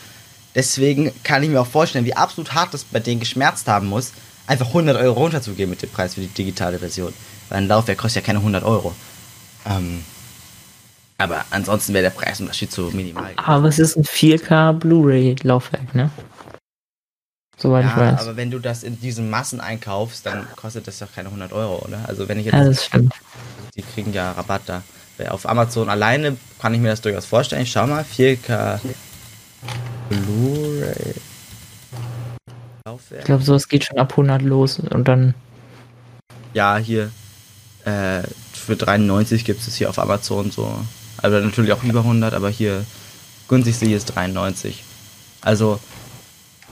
Deswegen kann ich mir auch vorstellen, wie absolut hart das bei denen geschmerzt haben muss, einfach 100 Euro runterzugeben mit dem Preis für die digitale Version. Weil ein Laufwerk kostet ja keine 100 Euro. Ähm, aber ansonsten wäre der Preisunterschied so minimal. Aber es ist ein 4K Blu-ray-Laufwerk, ne? Soweit ich Ja, weiß. aber wenn du das in diesen Massen einkaufst, dann kostet das doch keine 100 Euro, oder? Also wenn ich jetzt, Ja, das stimmt. die kriegen ja Rabatt da. Auf Amazon alleine kann ich mir das durchaus vorstellen. Ich schau mal, 4K Blu-ray Ich Laufwerk. glaube, sowas geht schon ab 100 los und dann. Ja, hier äh, für 93 gibt es hier auf Amazon so. Also natürlich auch über 100, aber hier günstigste hier ist 93. Also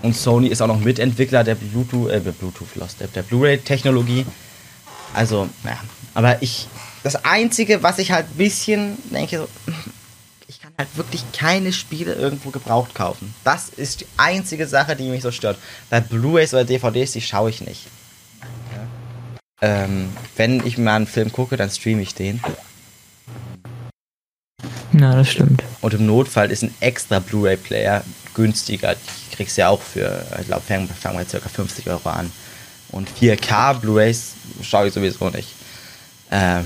und Sony ist auch noch Mitentwickler der Bluetooth, äh, der Bluetooth Lost, der, der Blu-ray-Technologie. Also, ja. Aber ich, das Einzige, was ich halt ein bisschen denke, so, ich kann halt wirklich keine Spiele irgendwo gebraucht kaufen. Das ist die einzige Sache, die mich so stört. Bei Blu-rays oder DVDs, die schaue ich nicht. Ähm, wenn ich mal einen Film gucke, dann streame ich den. Ja, das stimmt. Und im Notfall ist ein extra Blu-ray-Player günstiger. Die kriegst du ja auch für, ich glaube, fangen, fangen wir ca. 50 Euro an. Und 4K Blu-rays schaue ich sowieso nicht. Ähm,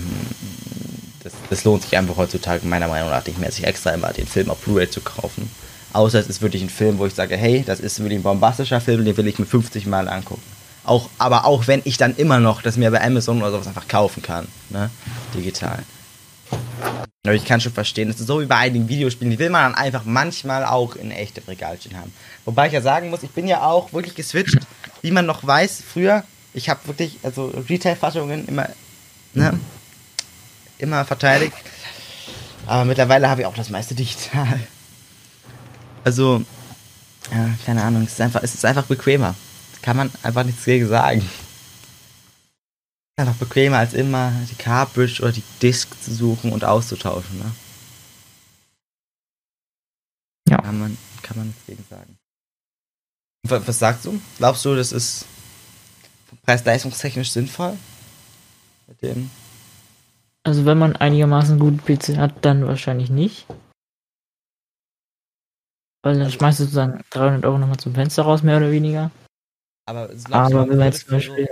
das, das lohnt sich einfach heutzutage meiner Meinung nach nicht mehr, sich extra immer den Film auf Blu-ray zu kaufen. Außer es ist wirklich ein Film, wo ich sage, hey, das ist wirklich ein bombastischer Film, den will ich mir 50 Mal angucken. Auch, aber auch wenn ich dann immer noch das mir bei Amazon oder sowas einfach kaufen kann, ne? Digital. Aber ich kann schon verstehen, das ist so wie bei einigen Videospielen, die will man dann einfach manchmal auch in echtem Regalchen haben. Wobei ich ja sagen muss, ich bin ja auch wirklich geswitcht, wie man noch weiß, früher, ich habe wirklich, also Retail-Fassungen immer, ne, immer verteidigt. Aber mittlerweile habe ich auch das meiste digital. Also, ja, keine Ahnung, es ist einfach, es ist einfach bequemer. Kann man einfach nichts gegen sagen. Einfach bequemer als immer die Cartridge oder die Disk zu suchen und auszutauschen, ne? Ja. Kann man, kann man nichts gegen sagen. Was, was sagst du? Glaubst du, das ist preis-leistungstechnisch sinnvoll? Mit dem. Also, wenn man einigermaßen guten PC hat, dann wahrscheinlich nicht. Weil dann Also- schmeißt du sozusagen 300 Euro nochmal zum Fenster raus, mehr oder weniger. Aber, Aber wenn man jetzt zum für so- Beispiel.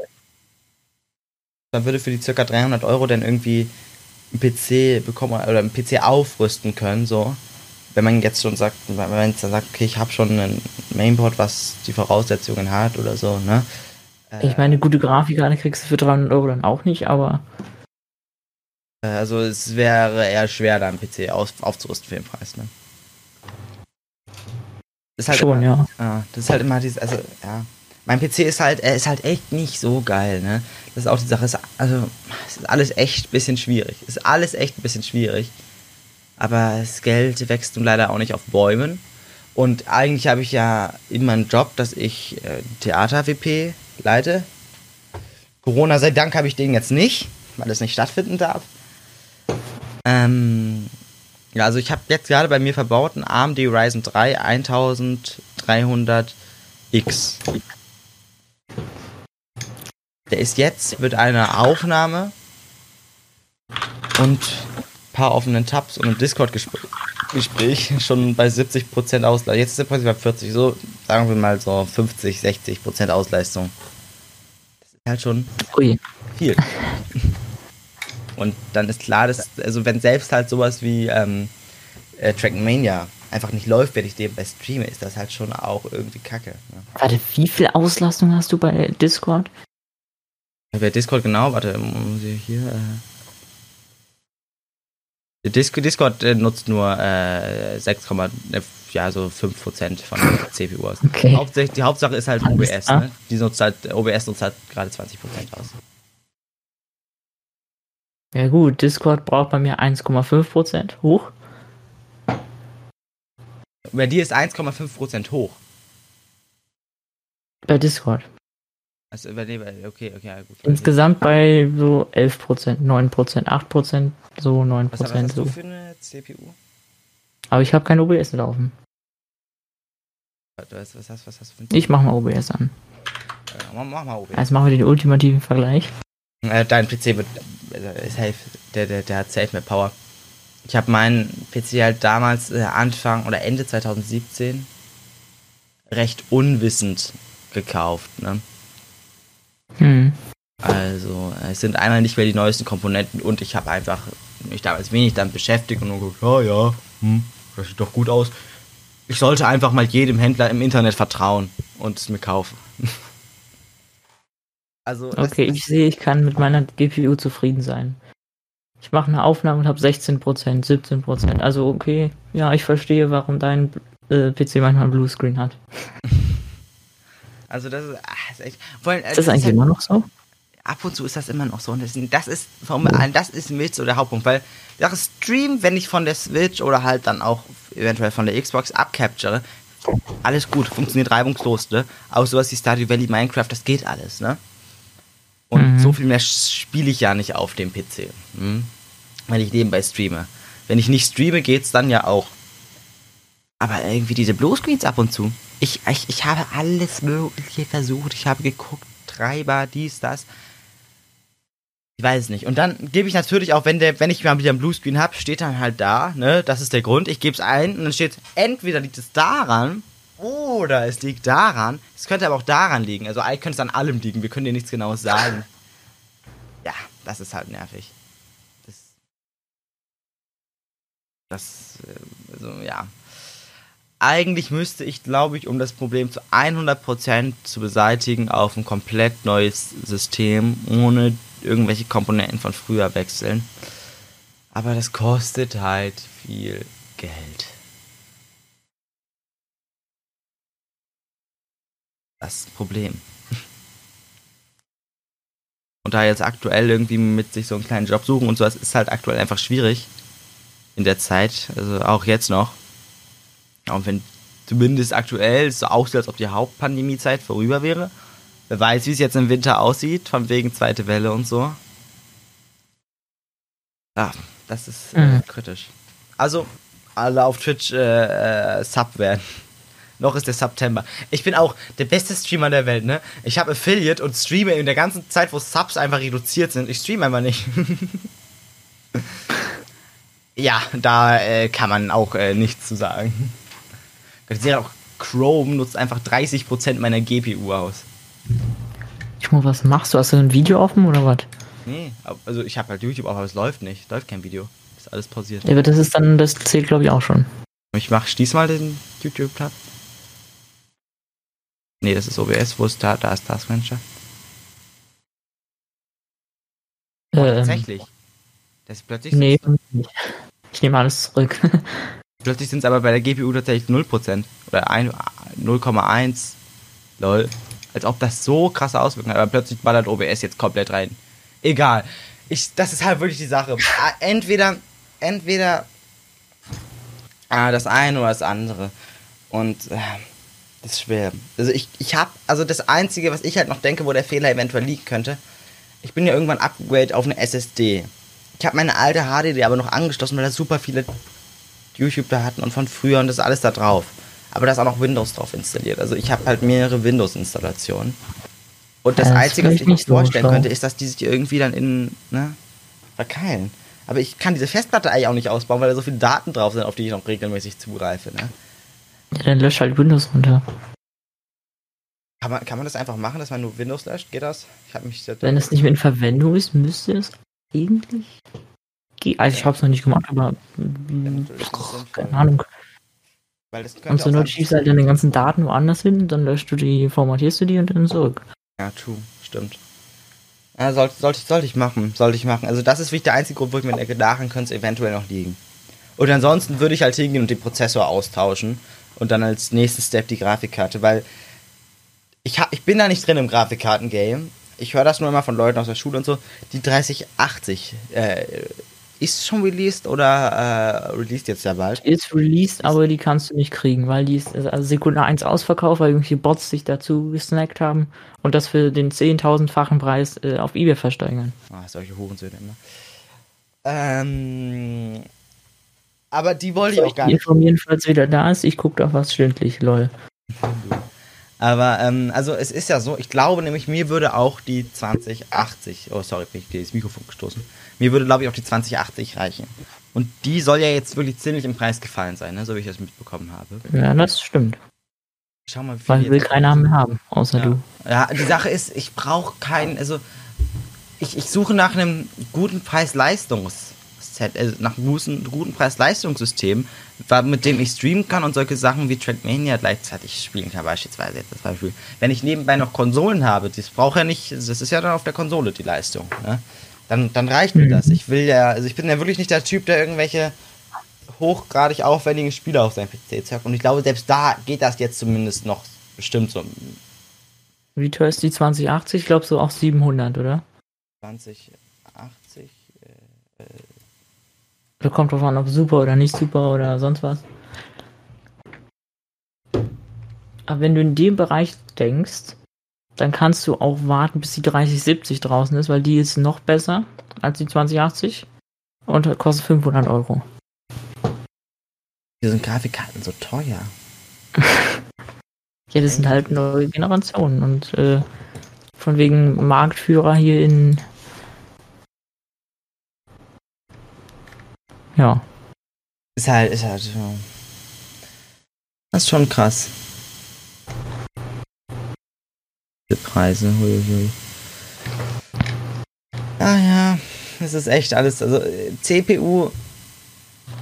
Man würde für die circa 300 Euro dann irgendwie einen PC bekommen oder einen PC aufrüsten können, so. Wenn man jetzt schon sagt, wenn man jetzt dann sagt, okay, ich habe schon ein Mainboard, was die Voraussetzungen hat oder so, ne? Äh, Ich meine, gute Grafikkarte kriegst du für 300 Euro dann auch nicht, aber äh, also es wäre eher schwer, da einen PC auf, aufzurüsten für den Preis, ne? Ist halt schon, immer, ja. Ja, das ist halt immer dieses, also, ja. Mein PC ist halt, er ist halt echt nicht so geil, ne? Das ist auch die Sache, ist, also, es ist alles echt ein bisschen schwierig. Es ist alles echt ein bisschen schwierig. Aber das Geld wächst nun leider auch nicht auf Bäumen. Und eigentlich habe ich ja in meinem Job, dass ich äh, Theater-WP leite. Corona sei Dank habe ich den jetzt nicht, weil es nicht stattfinden darf. Ähm, ja, also ich habe jetzt gerade bei mir verbaut einen AMD Ryzen 3 1300X. Der ist jetzt mit einer Aufnahme und ein paar offenen Tabs und einem Discord-Gespräch schon bei 70% Ausleistung. Jetzt ist der Preis bei 40%, so sagen wir mal so 50, 60% Ausleistung. Das ist halt schon Ui. viel. Und dann ist klar, dass, also wenn selbst halt sowas wie ähm, äh, Trackmania einfach nicht läuft, wenn ich den bei streame, ist das halt schon auch irgendwie kacke. Ne? Warte, wie viel Auslastung hast du bei Discord? Wer Discord genau, warte, muss ich hier. Äh, Discord, Discord äh, nutzt nur äh, 6, äh, ja, so 5% von der CPU aus. Okay. Hauptsächlich, die Hauptsache ist halt Alles OBS, ne? Die nutzt halt, OBS nutzt halt gerade 20% aus. Ja gut, Discord braucht bei mir 1,5% hoch. Bei dir ist 1,5% hoch. Bei Discord. Also bei- okay, okay, ja, gut. Insgesamt bei so 11%, 9%, 8%, so Was, 9% was hast so. du für eine CPU? Aber ich habe kein OBS laufen. Was, was, hast, was hast du für eine Ich mache mal OBS an. Äh, mach, mach mal OBS. Jetzt machen wir den ultimativen Vergleich. Äh, dein PC wird äh, safe, der, der, der hat safe mehr Power. Ich habe meinen PC halt damals Anfang oder Ende 2017 recht unwissend gekauft. Ne? Hm. Also es sind einmal nicht mehr die neuesten Komponenten und ich habe einfach mich damals wenig damit beschäftigt und nur geguckt, ja, ja, hm, das sieht doch gut aus. Ich sollte einfach mal jedem Händler im Internet vertrauen und es mir kaufen. also Okay, ich sehe, ich kann mit meiner GPU zufrieden sein. Ich mache eine Aufnahme und habe 16%, 17%. Also okay, ja, ich verstehe, warum dein äh, PC manchmal einen Bluescreen hat. Also das ist, ach, das ist echt. Allem, äh, Ist das eigentlich halt- immer noch so? ab und zu ist das immer noch so. Und das, das ist vor allem, das ist mit so der Hauptpunkt, weil Sache Stream, wenn ich von der Switch oder halt dann auch eventuell von der Xbox abcapture, alles gut, funktioniert reibungslos, ne? Auch sowas wie Stardew Valley, Minecraft, das geht alles, ne? Und Mhm. so viel mehr spiele ich ja nicht auf dem PC, hm? wenn ich nebenbei streame. Wenn ich nicht streame, geht's dann ja auch. Aber irgendwie diese Bluescreens ab und zu. Ich, ich, ich habe alles Mögliche versucht. Ich habe geguckt, Treiber, dies, das. Ich weiß es nicht. Und dann gebe ich natürlich auch, wenn, der, wenn ich mal wieder einen Bluescreen habe, steht dann halt da, ne, das ist der Grund. Ich gebe es ein und dann steht, entweder liegt es daran oder es liegt daran. Es könnte aber auch daran liegen. Also eigentlich könnte es an allem liegen. Wir können dir nichts genaues sagen. Ja, das ist halt nervig. Das, das äh, also ja. Eigentlich müsste ich, glaube ich, um das Problem zu 100% zu beseitigen, auf ein komplett neues System ohne irgendwelche Komponenten von früher wechseln. Aber das kostet halt viel Geld. Das Problem. Und da jetzt aktuell irgendwie mit sich so einen kleinen Job suchen und sowas ist halt aktuell einfach schwierig in der Zeit, also auch jetzt noch. Auch wenn zumindest aktuell es so aussieht, als ob die Hauptpandemiezeit vorüber wäre. Wer weiß, wie es jetzt im Winter aussieht, von wegen zweite Welle und so. Ja, das ist äh, Mhm. kritisch. Also, alle auf Twitch äh, äh, Sub werden. Noch ist der September. Ich bin auch der beste Streamer der Welt, ne? Ich habe Affiliate und streame in der ganzen Zeit, wo Subs einfach reduziert sind. Ich streame einfach nicht. ja, da äh, kann man auch äh, nichts zu sagen. Ich sehe auch, Chrome nutzt einfach 30% meiner GPU aus. Junge, was machst du? Hast du ein Video offen oder was? Nee, also ich habe halt YouTube auf, aber es läuft nicht. Läuft kein Video. Ist alles pausiert. Ja, aber das ist dann, das zählt glaube ich auch schon. Ich mach, schließ mal den YouTube-Tab. Nee, das ist OBS. Wo ist da? Da ist Task Manager. Oh, Ähm, tatsächlich. Das ist plötzlich Nee, nicht. ich nehme alles zurück. plötzlich sind es aber bei der GPU tatsächlich 0%. Oder ein- 0,1. Lol. Als ob das so krasse Auswirkungen hat. Aber plötzlich ballert OBS jetzt komplett rein. Egal. Ich, das ist halt wirklich die Sache. Ah, Entweder, entweder ah, das eine oder das andere. Und äh, das ist schwer. Also ich, ich habe, also das Einzige, was ich halt noch denke, wo der Fehler eventuell liegen könnte, ich bin ja irgendwann upgrade auf eine SSD. Ich habe meine alte HDD aber noch angeschlossen, weil da super viele YouTube-Daten und von früher und das ist alles da drauf. Aber da ist auch noch Windows drauf installiert. Also ich habe halt mehrere Windows-Installationen. Und das das Einzige, was ich mir nicht so vorstellen schlau. könnte, ist, dass die sich irgendwie dann in, ne, verkeilen. Aber ich kann diese Festplatte eigentlich auch nicht ausbauen, weil da so viele Daten drauf sind, auf die ich noch regelmäßig zugreife, ne? Ja, dann lösch halt Windows runter. Kann man, kann man das einfach machen, dass man nur Windows löscht? Geht das? Ich habe mich... Wenn es nicht mehr in Verwendung ist, müsste es eigentlich. Also ich habe es noch nicht gemacht, aber sinnvoll. keine Ahnung. Weil das könnte Und Not sein- schiebst du halt deine ganzen Daten woanders hin, dann löschst du die, formatierst du die und dann zurück. Ja, true, stimmt. Ja, sollte, sollte, sollte ich machen, sollte ich machen. Also das ist wirklich der einzige Grund, wo ich mir denke, daran könnte es eventuell noch liegen. Und ansonsten würde ich halt hingehen und den Prozessor austauschen und dann als nächsten Step die Grafikkarte, weil ich, hab, ich bin da nicht drin im Grafikkarten-Game. Ich höre das nur immer von Leuten aus der Schule und so. Die 3080 äh, ist schon released oder äh, released jetzt ja bald? Ist released, aber die kannst du nicht kriegen, weil die ist also Sekunde 1 ausverkauft, weil irgendwelche Bots sich dazu gesnackt haben und das für den 10.000-fachen Preis äh, auf Ebay versteigern. Ah, solche Hurensöhne immer. Ähm, aber die wollte ich auch gar nicht. informieren, falls wieder da ist. Ich gucke doch was stündlich, lol. Aber, ähm, also es ist ja so, ich glaube nämlich, mir würde auch die 2080, oh sorry, bin ich dir das Mikrofon gestoßen. Mir würde, glaube ich, auch die 2080 reichen. Und die soll ja jetzt wirklich ziemlich im Preis gefallen sein, ne? so wie ich das mitbekommen habe. Ja, das stimmt. Schau mal, wie Weil will keiner mehr haben, außer ja. du. Ja, die Sache ist, ich brauche keinen, also ich, ich suche nach einem guten Preis-Leistungs-Set, also nach einem guten, guten Preis-Leistungssystem, mit dem ich streamen kann und solche Sachen wie Trackmania gleichzeitig spielen kann, beispielsweise jetzt das Beispiel. Wenn ich nebenbei noch Konsolen habe, das braucht ja nicht, das ist ja dann auf der Konsole die Leistung, ne? dann, dann reicht mir Mhm. das. Ich will ja, also ich bin ja wirklich nicht der Typ, der irgendwelche hochgradig aufwendigen Spiele auf seinem PC zockt und ich glaube, selbst da geht das jetzt zumindest noch bestimmt so Wie teuer ist die 2080? Ich glaube so auch 700, oder? 2080. Da kommt drauf an, ob super oder nicht super oder sonst was. Aber wenn du in dem Bereich denkst, dann kannst du auch warten, bis die 3070 draußen ist, weil die ist noch besser als die 2080 und kostet 500 Euro. Hier sind Grafikkarten so teuer. Ja, das sind halt neue Generationen und äh, von wegen Marktführer hier in. Ja. Ist halt, ist halt. Ja. Das ist schon krass. Die Preise, huiui. Ah ja, es ist echt alles. Also CPU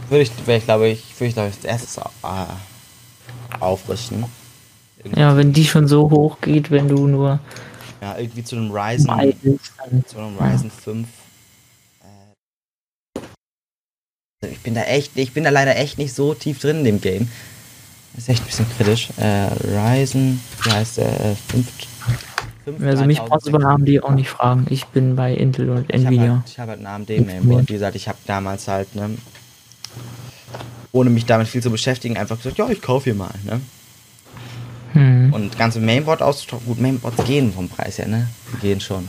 würde ich, wäre ich glaube ich, würde ich glaube ich als erstes äh, aufrüsten. Irgendwie, Ja, wenn die schon so hoch geht, wenn du nur ja, irgendwie zu einem Ryzen. zu einem Ryzen 5. Äh, also ich bin da echt, ich bin da leider echt nicht so tief drin in dem Game. Das ist echt ein bisschen kritisch. Äh, Ryzen, wie heißt der? Äh, 5, 5 Also mich brauchst du bei AMD auch nicht fragen. Ich bin bei Intel und Ich habe Nvidia. halt, ich hab halt ein AMD-Mainboard. Wie gesagt, ich habe damals halt, ne, ohne mich damit viel zu beschäftigen, einfach gesagt, ja, ich kaufe hier mal, ne? Hm. Und ganze Mainboard auszutauschen, gut, Mainboards gehen vom Preis her, ne? Die gehen schon.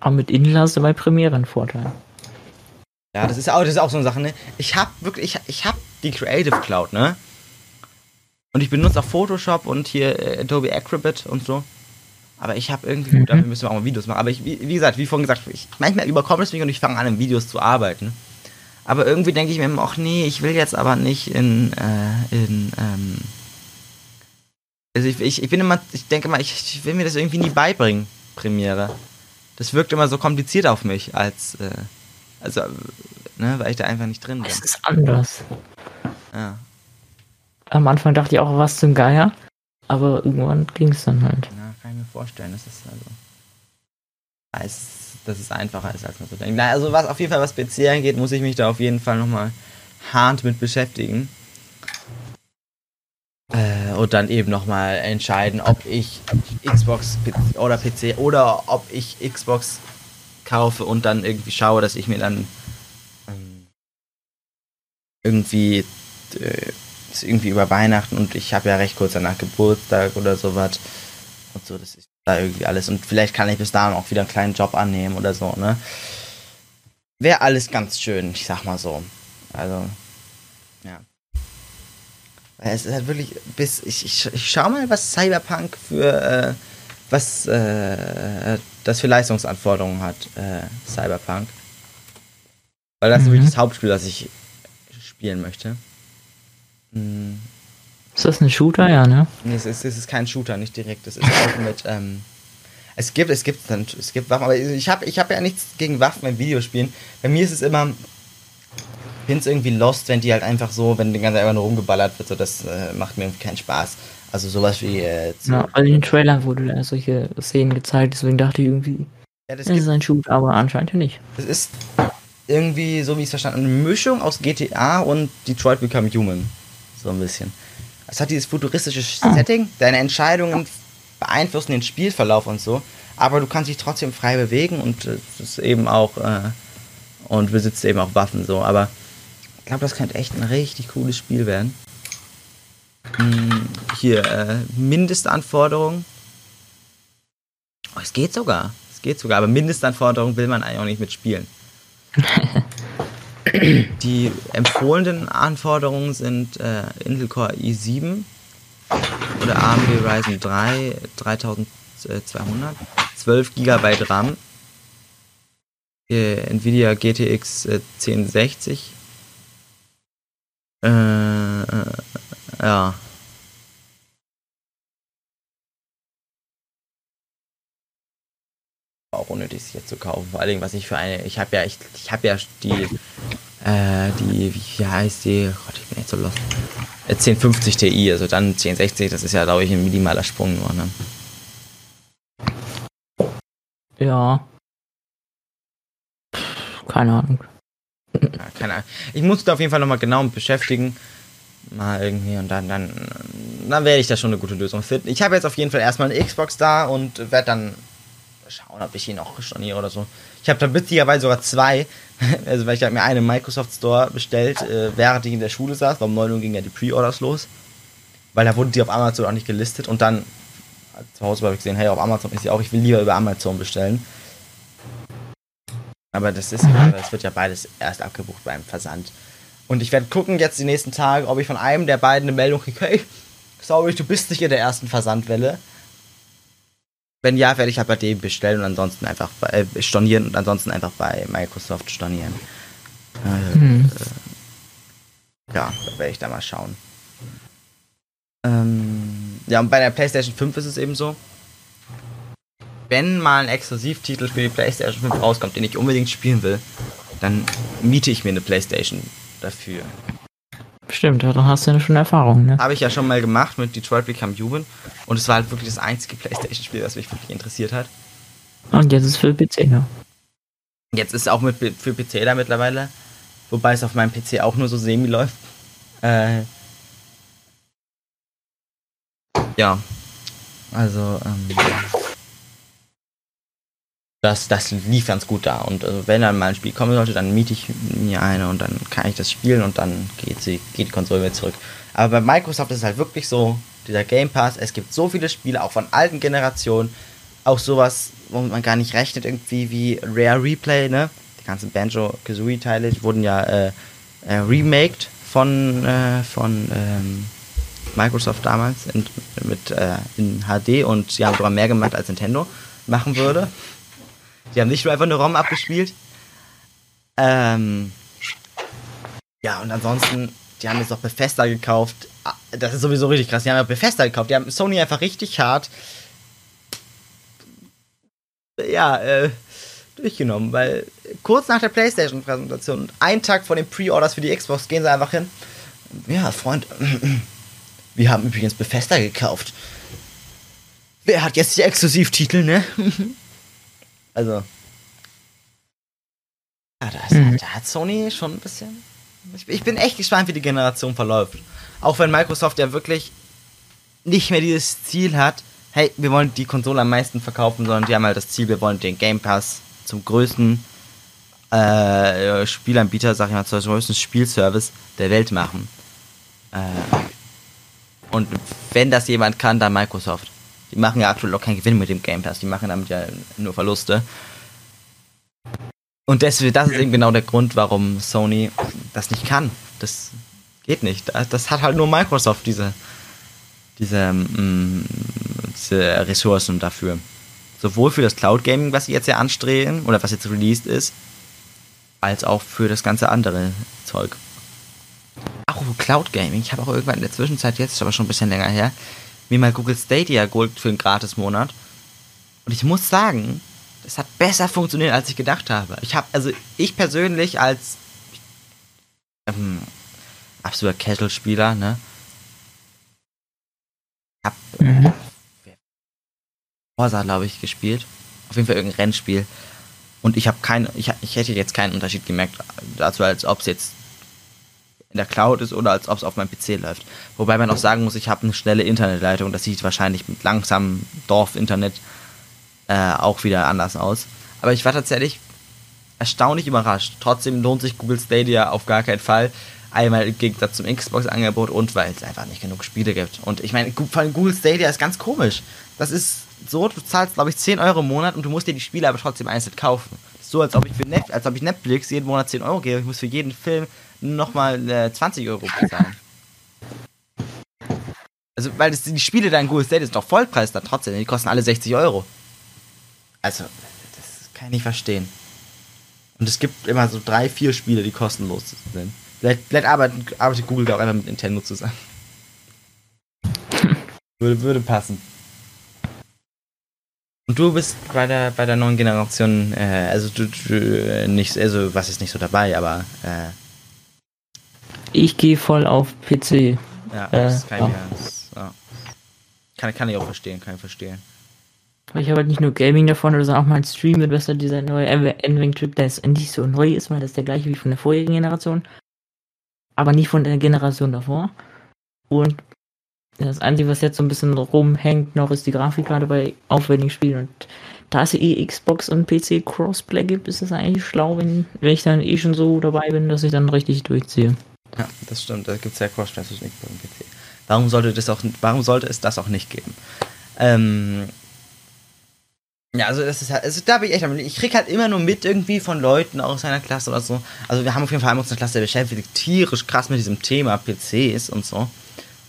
Aber mit Intel hast du bei Premiere einen Vorteil. Ja, das ist auch, das ist auch so eine Sache, ne? Ich hab wirklich, ich, ich hab die Creative Cloud, ne? Und ich benutze auch Photoshop und hier äh, Adobe Acrobat und so. Aber ich habe irgendwie, gut, Mhm. dafür müssen wir auch mal Videos machen. Aber ich, wie, wie gesagt, wie vorhin gesagt, ich, manchmal überkommt es mich und ich fange an, in Videos zu arbeiten. Aber irgendwie denke ich mir immer, ach nee, ich will jetzt aber nicht in, äh, in, ähm, also ich, ich, ich bin immer, ich denke mal, ich, ich will mir das irgendwie nie beibringen, Premiere. Das wirkt immer so kompliziert auf mich, als, äh, also, ne, weil ich da einfach nicht drin bin. Es ist anders. Ja. Am Anfang dachte ich auch, was zum Geier. Aber irgendwann ging es dann halt. Ja, kann ich mir vorstellen. Das ist also. Ja, es, dass es einfacher ist, als man so denkt. Na, also was auf jeden Fall was PC angeht, muss ich mich da auf jeden Fall nochmal hart mit beschäftigen. Äh, und dann eben nochmal entscheiden, ob ich Xbox oder PC oder ob ich Xbox kaufe und dann irgendwie schaue, dass ich mir dann ähm, irgendwie äh, irgendwie über Weihnachten und ich habe ja recht kurz danach Geburtstag oder sowas und so, das ist da irgendwie alles und vielleicht kann ich bis dahin auch wieder einen kleinen Job annehmen oder so, ne? Wäre alles ganz schön, ich sag mal so. Also, ja. Weil Es ist halt wirklich bis ich, ich, ich schau mal, was Cyberpunk für äh, was äh, das für Leistungsanforderungen hat, äh, Cyberpunk. Weil das ist Mhm. wirklich das Hauptspiel, das ich spielen möchte. Hm, Ist das ein Shooter? Ja, ne? Nee, es ist, es ist kein Shooter, nicht direkt. Es ist auch mit, ähm, es gibt, es gibt, es gibt Waffen, aber ich habe ich hab ja nichts gegen Waffen in Videospielen. Bei mir ist es immer, finde es irgendwie lost, wenn die halt einfach so, wenn die ganze Zeit einfach nur rumgeballert wird, so, das äh, macht mir irgendwie keinen Spaß. Also sowas wie äh, Ja, also in den Trailern wurde da solche Szenen gezeigt, deswegen dachte ich irgendwie, ja, das das ist ein Shoot, aber anscheinend ja nicht. Es ist irgendwie, so wie ich es verstanden habe, eine Mischung aus GTA und Detroit Become Human. So ein bisschen. Es hat dieses futuristische Setting, deine Entscheidungen beeinflussen den Spielverlauf und so, aber du kannst dich trotzdem frei bewegen und äh, es ist eben auch äh, und besitzt eben auch Waffen so, aber glaube, das könnte echt ein richtig cooles Spiel werden. Hm, hier, äh, Mindestanforderungen. Oh, es geht sogar. Es geht sogar, aber Mindestanforderungen will man eigentlich auch nicht mitspielen. Die empfohlenen Anforderungen sind äh, Intel Core i7 oder AMD Ryzen 3 3200, 12 GB RAM, äh, Nvidia GTX äh, 1060, äh, äh, ja. Auch unnötig, sich jetzt zu kaufen. Vor allen Dingen, was ich für eine. Ich habe ja, ich, ich habe ja die, äh, die, wie, wie heißt die? Gott, ich bin echt so lost. Äh, 1050 Ti, also dann 1060, das ist ja, glaube ich, ein minimaler Sprung nur, ne? Ja. Keine Ahnung. Ja, keine Ahnung. Ich muss da auf jeden Fall nochmal genau mit beschäftigen. Mal irgendwie und dann, dann, dann werde ich da schon eine gute Lösung finden. Ich habe jetzt auf jeden Fall erstmal eine Xbox da und werde dann schauen, ob ich ihn auch storniere oder so. Ich habe da witzigerweise sogar zwei. Also, weil ich habe mir eine im Microsoft Store bestellt, äh, während ich in der Schule saß. weil Um 9 Uhr ging ja die Pre-Orders los. Weil da wurden die auf Amazon auch nicht gelistet. Und dann zu Hause habe ich gesehen, hey, auf Amazon ist sie auch. Ich will lieber über Amazon bestellen. Aber das ist, das wird ja beides erst abgebucht beim Versand. Und ich werde gucken jetzt die nächsten Tage, ob ich von einem der beiden eine Meldung kriege, hey, sorry, du bist nicht in der ersten Versandwelle. Wenn ja, werde ich halt bei dem bestellen und ansonsten einfach bei, äh, stornieren und ansonsten einfach bei Microsoft stornieren. Äh, Hm. ja, da werde ich da mal schauen. Ähm, ja, und bei der PlayStation 5 ist es eben so, wenn mal ein Exklusivtitel für die PlayStation 5 rauskommt, den ich unbedingt spielen will, dann miete ich mir eine PlayStation dafür. Stimmt, dann hast du ja schon Erfahrung, ne? Habe ich ja schon mal gemacht mit Detroit Become Human und es war halt wirklich das einzige PlayStation-Spiel, das mich wirklich interessiert hat. Und jetzt ist für PC, ne? Jetzt ist es auch mit, für PC da mittlerweile, wobei es auf meinem PC auch nur so semi läuft. Äh, ja, also ähm, das, das lief ganz gut da und also, wenn dann mal ein Spiel kommen sollte, dann miete ich mir eine und dann kann ich das spielen und dann geht, sie, geht die Konsole wieder zurück. Aber bei Microsoft ist es halt wirklich so, dieser Game Pass, es gibt so viele Spiele, auch von alten Generationen, auch sowas, womit man gar nicht rechnet, irgendwie wie Rare Replay, ne? Die ganzen Banjo-Kazooie-Teile wurden ja äh, äh, remaked von, äh, von ähm, Microsoft damals in, mit, äh, in HD und sie haben sogar mehr gemacht als Nintendo machen würde. Die haben nicht nur einfach eine ROM abgespielt. Ähm, ja, und ansonsten, die haben jetzt auch Bethesda gekauft. Ah, Das ist sowieso richtig krass. Die haben ja Bethesda gekauft. Die haben Sony einfach richtig hart ja, äh, durchgenommen, weil kurz nach der PlayStation-Präsentation und einen Tag vor den Pre-Orders für die Xbox gehen sie einfach hin. Ja, Freund, wir haben übrigens Bethesda gekauft. Wer hat jetzt die Exklusivtitel, ne? also. Ja, da, ist, Mhm. da hat Sony schon ein bisschen. Ich, ich bin echt gespannt, wie die Generation verläuft. Auch wenn Microsoft ja wirklich nicht mehr dieses Ziel hat, hey, wir wollen die Konsole am meisten verkaufen, sondern die haben halt das Ziel, wir wollen den Game Pass zum größten äh, Spielanbieter, sag ich mal, zum größten Spielservice der Welt machen. Äh, und wenn das jemand kann, dann Microsoft. Die machen ja aktuell auch keinen Gewinn mit dem Game Pass, die machen damit ja nur Verluste. Und deswegen, das ist eben genau der Grund, warum Sony das nicht kann. Das geht nicht. Das hat halt nur Microsoft diese, diese, mm, diese Ressourcen dafür. Sowohl für das Cloud Gaming, was sie jetzt ja anstreben, oder was jetzt released ist, als auch für das ganze andere Zeug. Auch Cloud Gaming. Ich habe auch irgendwann in der Zwischenzeit, jetzt ist aber schon ein bisschen länger her, mir mal Google Stadia geholt für einen Gratis-Monat. Und ich muss sagen, das hat besser funktioniert, als ich gedacht habe. Ich habe, also ich persönlich als ähm, absoluter Casual-Spieler, ne, hab Mhm. Forza, glaube ich, gespielt. Auf jeden Fall irgendein Rennspiel. Und ich habe kein, ich, ich hätte jetzt keinen Unterschied gemerkt dazu, als ob es jetzt in der Cloud ist oder als ob es auf meinem PC läuft. Wobei man auch sagen muss, ich habe eine schnelle Internetleitung. Das sieht wahrscheinlich mit langsamem Dorf-Internet äh, auch wieder anders aus. Aber ich war tatsächlich erstaunlich überrascht. Trotzdem lohnt sich Google Stadia auf gar keinen Fall. Einmal im Gegensatz zum Xbox-Angebot und weil es einfach nicht genug Spiele gibt. Und ich meine, vor allem Google Stadia ist ganz komisch. Das ist so, du zahlst, glaube ich, 10 Euro im Monat und du musst dir die Spiele aber trotzdem einzeln kaufen. So, als ob ich für Net als ob ich Netflix jeden Monat 10 Euro gebe. Ich muss für jeden Film nochmal äh, 20 Euro bezahlen. Also, weil das, die Spiele da in Google Stadia sind doch Vollpreis dann trotzdem. Die kosten alle 60 Euro. Also, das kann ich nicht verstehen. Und es gibt immer so drei, vier Spiele, die kostenlos sind. Vielleicht, vielleicht arbeitet, arbeitet Google da auch einfach mit Nintendo zusammen. würde, würde passen. Und du bist bei der, bei der neuen Generation, äh, also du, du äh, nicht, also was ist nicht so dabei, aber äh, Ich gehe voll auf PC. ja, Äh, das kann, ja. ich, ja, ja. kann, kann ich auch verstehen, kann ich verstehen. Ich habe halt nicht nur Gaming davon, sondern auch mein Stream wird besser. Dieser neue N-Wing-Chip, der ist nicht so neu ist, weil das ist der gleiche wie von der vorherigen Generation. Aber nicht von der Generation davor. Und das Einzige, was jetzt so ein bisschen rumhängt noch, ist die Grafikkarte bei aufwendigen Spielen. Und da es eh Xbox und PC Crossplay gibt, ist es eigentlich schlau, wenn, wenn ich dann eh schon so dabei bin, dass ich dann richtig durchziehe. Ja, das stimmt, da gibt es ja zwischen Xbox und PC. Warum sollte, das auch, warum sollte es das auch nicht geben? Ähm, ja, also das ist halt, also da bin ich echt, am- ich krieg halt immer nur mit irgendwie von Leuten aus seiner Klasse oder so. Also wir haben auf jeden Fall in unserer Klasse, der beschäftigt tierisch krass mit diesem Thema PCs und so.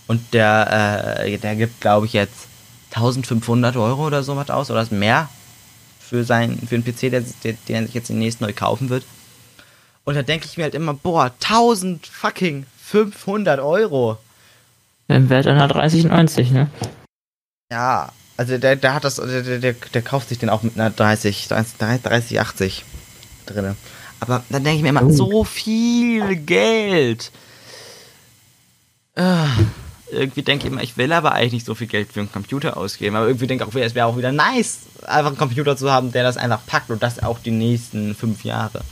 Und der, äh, der gibt, glaube ich, jetzt 1500 Euro oder so was aus oder mehr für, sein, für einen PC, der, der, den er sich jetzt demnächst neu kaufen wird. Und da denke ich mir halt immer, boah, 1000 fucking 500 Euro. Dann Wert einer 3090, ne? Ja, also der, der hat das, der, der, der, der kauft sich den auch mit einer 30, 30, 30 80 drinne. Aber dann denke ich mir immer, Oh. so viel Geld. Ah, irgendwie denke ich immer, ich will aber eigentlich nicht so viel Geld für einen Computer ausgeben. Aber irgendwie denke ich auch, es wäre auch wieder nice, einfach einen Computer zu haben, der das einfach packt und das auch die nächsten fünf Jahre.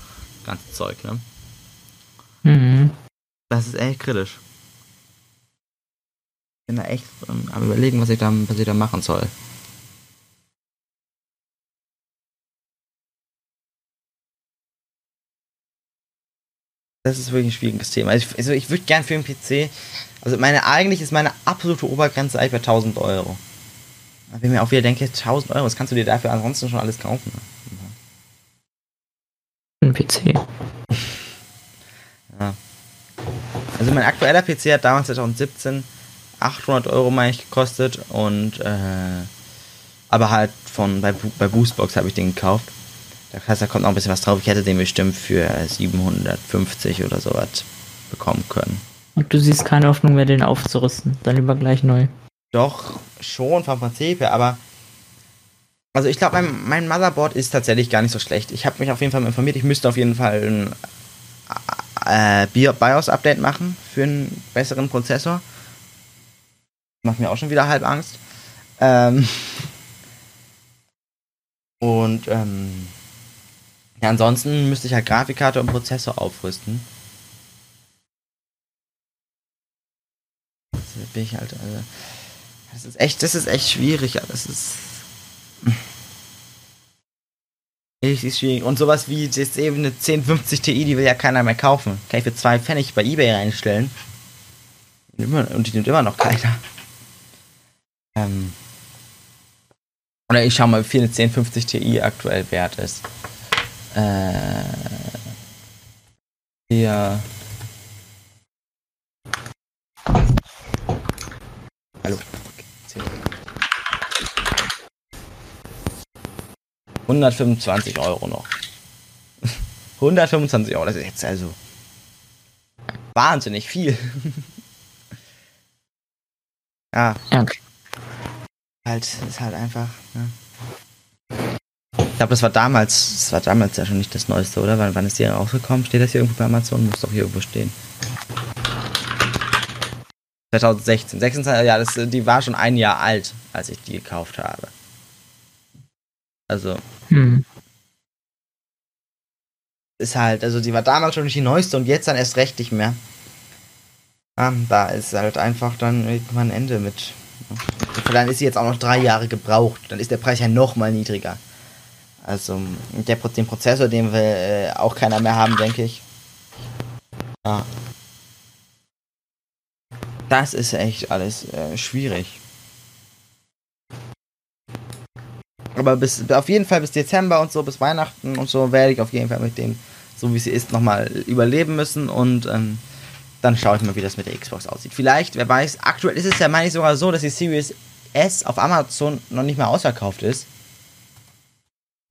Das ganze Zeug, ne? Mhm. Das ist echt kritisch. Ich bin da echt ähm, am überlegen, was ich da, was ich da machen soll. Das ist wirklich ein schwieriges Thema. Also ich, also ich würde gern für einen PC, also meine, eigentlich ist meine absolute Obergrenze eigentlich bei 1000 Euro. Wenn ich mir auch wieder denke, 1000 Euro, was kannst du dir dafür ansonsten schon alles kaufen? Ein PC. Ja. Also mein aktueller PC hat damals 2017 800 Euro meine ich gekostet und äh, aber halt von bei, bei Boostbox habe ich den gekauft. Das heißt, da kommt noch ein bisschen was drauf. Ich hätte den bestimmt für 750 oder sowas bekommen können. Und du siehst keine Hoffnung mehr, den aufzurüsten. Dann lieber gleich neu. Doch, schon vom Prinzip her, aber. Also ich glaube, mein, mein Motherboard ist tatsächlich gar nicht so schlecht. Ich habe mich auf jeden Fall informiert. Ich müsste auf jeden Fall ein äh, Bi- BIOS-Update machen für einen besseren Prozessor. Macht mir auch schon wieder halb Angst. Ähm und ähm ja, ansonsten müsste ich halt Grafikkarte und Prozessor aufrüsten. Das bin ich halt. Also, das ist echt, das ist echt schwierig. Das ist. Richtig schwierig. Und sowas wie jetzt eben eine 1050 Ti, die will ja keiner mehr kaufen. Kann ich für zwei Pfennig bei Ebay reinstellen. Und die nimmt immer noch keiner. Ähm. Oder ich schau mal, wie viel eine 1050 Ti aktuell wert ist. Äh. Hier. Hallo. 125 Euro noch. 125 Euro, das ist jetzt also wahnsinnig viel. ja, Ja. halt, ist halt einfach. Ne? Ich glaube, das war damals, das war damals ja schon nicht das Neueste, oder? Wann, wann ist die rausgekommen? Steht das hier irgendwo bei Amazon? Muss doch hier irgendwo stehen. 2016. 26, ja, das, die war schon ein Jahr alt, als ich die gekauft habe. Also. Hm. Ist halt, also die war damals schon nicht die neueste und jetzt dann erst recht nicht mehr. Ja, da ist halt einfach dann irgendwann Ende mit. Dann ist sie jetzt auch noch drei Jahre gebraucht. Dann ist der Preis ja noch mal niedriger. Also der, den Prozessor, den will äh, auch keiner mehr haben, denke ich. Ja. Das ist echt alles äh, schwierig. Aber bis auf jeden Fall bis Dezember und so, bis Weihnachten und so, werde ich auf jeden Fall mit dem, so wie sie ist, nochmal überleben müssen und ähm, dann schaue ich mal, wie das mit der Xbox aussieht. Vielleicht, wer weiß, aktuell ist es ja, meine ich, sogar so, dass die Series S auf Amazon noch nicht mehr ausverkauft ist.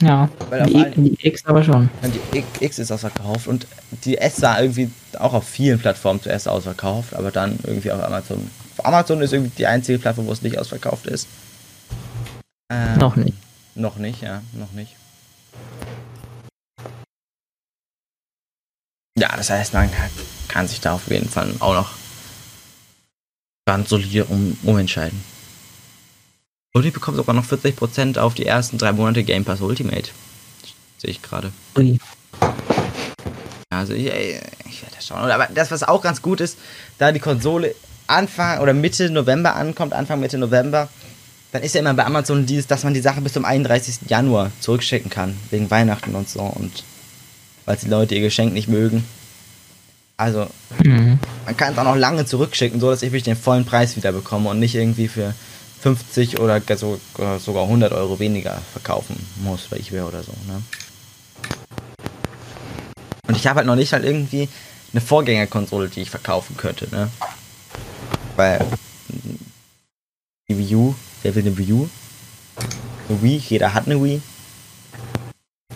Ja, die, die, X aber schon. Die X ist ausverkauft und die S war irgendwie auch auf vielen Plattformen zuerst ausverkauft, aber dann irgendwie auf Amazon. Auf Amazon ist irgendwie die einzige Plattform, wo es nicht ausverkauft ist. Ähm, noch nicht. Noch nicht, ja, noch nicht. Ja, das heißt, man kann sich da auf jeden Fall auch noch ganz solide um, umentscheiden. Und ich bekomme sogar noch 40% auf die ersten drei Monate Game Pass Ultimate. Sehe ich gerade. Ui. Also ich, ich werde das schauen. Aber das, was auch ganz gut ist, da die Konsole Anfang oder Mitte November ankommt, Anfang Mitte November, dann ist ja immer bei Amazon dieses, dass man die Sache bis zum 31. Januar zurückschicken kann, wegen Weihnachten und so und weil die Leute ihr Geschenk nicht mögen. Also, mhm. man kann es auch noch lange zurückschicken, so dass ich wirklich den vollen Preis wieder bekomme und nicht irgendwie für 50 oder sogar 100 Euro weniger verkaufen muss bei eBay oder so. Ne? Und ich habe halt noch nicht halt irgendwie eine Vorgängerkonsole, die ich verkaufen könnte. Ne? Weil die Wii U, wer will eine Wii U? Eine Wii, jeder hat eine Wii.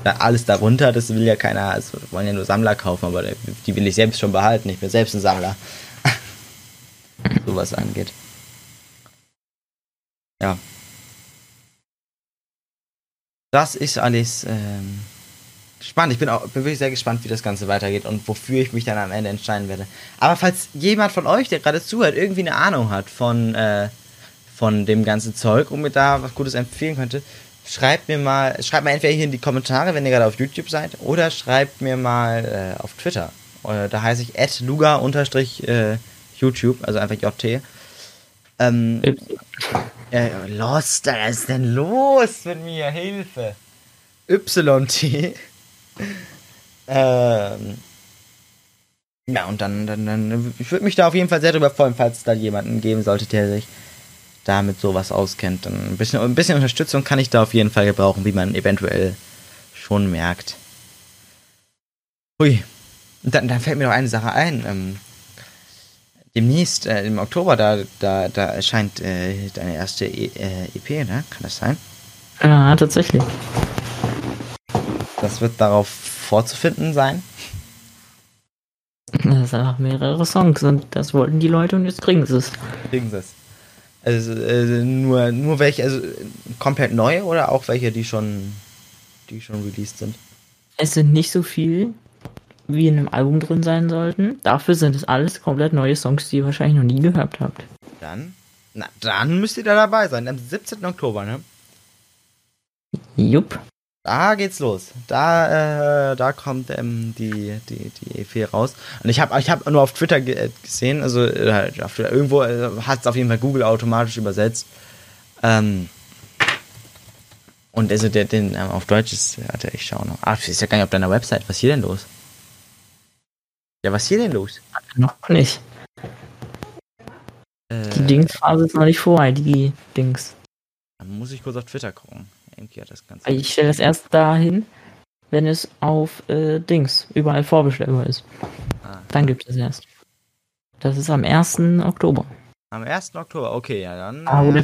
Alles darunter, das will ja keiner, also wollen ja nur Sammler kaufen, aber die will ich selbst schon behalten. Ich bin selbst ein Sammler. so was angeht. Ja. Das ist alles ähm, spannend. Ich bin auch bin wirklich sehr gespannt, wie das Ganze weitergeht und wofür ich mich dann am Ende entscheiden werde. Aber falls jemand von euch, der gerade zuhört, irgendwie eine Ahnung hat von, äh, von dem ganzen Zeug und mir da was Gutes empfehlen könnte, schreibt mir mal, schreibt mal entweder hier in die Kommentare, wenn ihr gerade auf YouTube seid, oder schreibt mir mal äh, auf Twitter. Äh, da heiße ich luga-youtube, also einfach JT. Ähm, äh, Lost, was ist denn los mit mir? Hilfe. YT. ähm, ja, und dann, dann, dann ich würde mich da auf jeden Fall sehr drüber freuen, falls es da jemanden geben sollte, der sich damit sowas auskennt. Ein bisschen, ein bisschen Unterstützung kann ich da auf jeden Fall gebrauchen, wie man eventuell schon merkt. Hui. Dann, dann fällt mir noch eine Sache ein. Ähm, demnächst, äh, im Oktober, da, da, da erscheint äh, deine erste e äh, EP, ne? Kann das sein? Ja, tatsächlich. Das wird darauf vorzufinden sein? Das sind einfach mehrere Songs und das wollten die Leute und jetzt kriegen sie es. Kriegen sie es. Also äh, nur, nur welche, also komplett neue oder auch welche, die schon, die schon released sind? Es sind nicht so viel, wie in einem Album drin sein sollten. Dafür sind es alles komplett neue Songs, die ihr wahrscheinlich noch nie gehört habt. Dann, na, dann müsst ihr da dabei sein, am 17. Oktober, ne? Jupp. Da geht's los. Da, äh, da kommt ähm, die, die, die EP raus. Und ich habe ich hab nur auf Twitter ge äh, gesehen, also äh, Twitter, irgendwo äh, hat es auf jeden Fall Google automatisch übersetzt. Ähm, und also der, den ähm, auf Deutsch ist, warte, ich schau noch. Ach, ich weiß ja gar nicht auf deiner Website. Was ist hier denn los? Ja, was ist hier denn los? Noch nicht. Äh, die Dingsphase ist noch nicht vorbei, die Dings. Dann muss ich kurz auf Twitter gucken. Hat das Ganze. Ich stelle das erst dahin, wenn es auf äh, Dings überall vorbestellbar ist. Ah. Dann gibt es erst. Das ist am 1. Oktober. Am 1. Oktober, okay, ja dann. Ah, wo der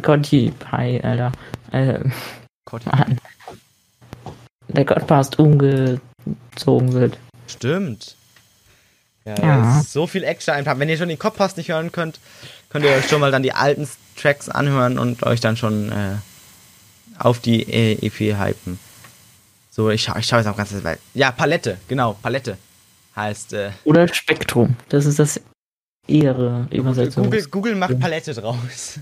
Conti Pie, Alter. Äh, Mann. Der Godpast umgezogen wird. Stimmt. Ja, ja. so viel Action einfach. Wenn ihr schon den Kopfpass nicht hören könnt, könnt ihr euch schon mal dann die alten Tracks anhören und euch dann schon äh, auf die äh, EP hypen. So, ich schaue ich schau jetzt auch ganz weit. Ja, Palette, genau, Palette heißt. Äh, Oder Spektrum. Das ist das ehre Übersetzung. Google, Google macht Palette draus.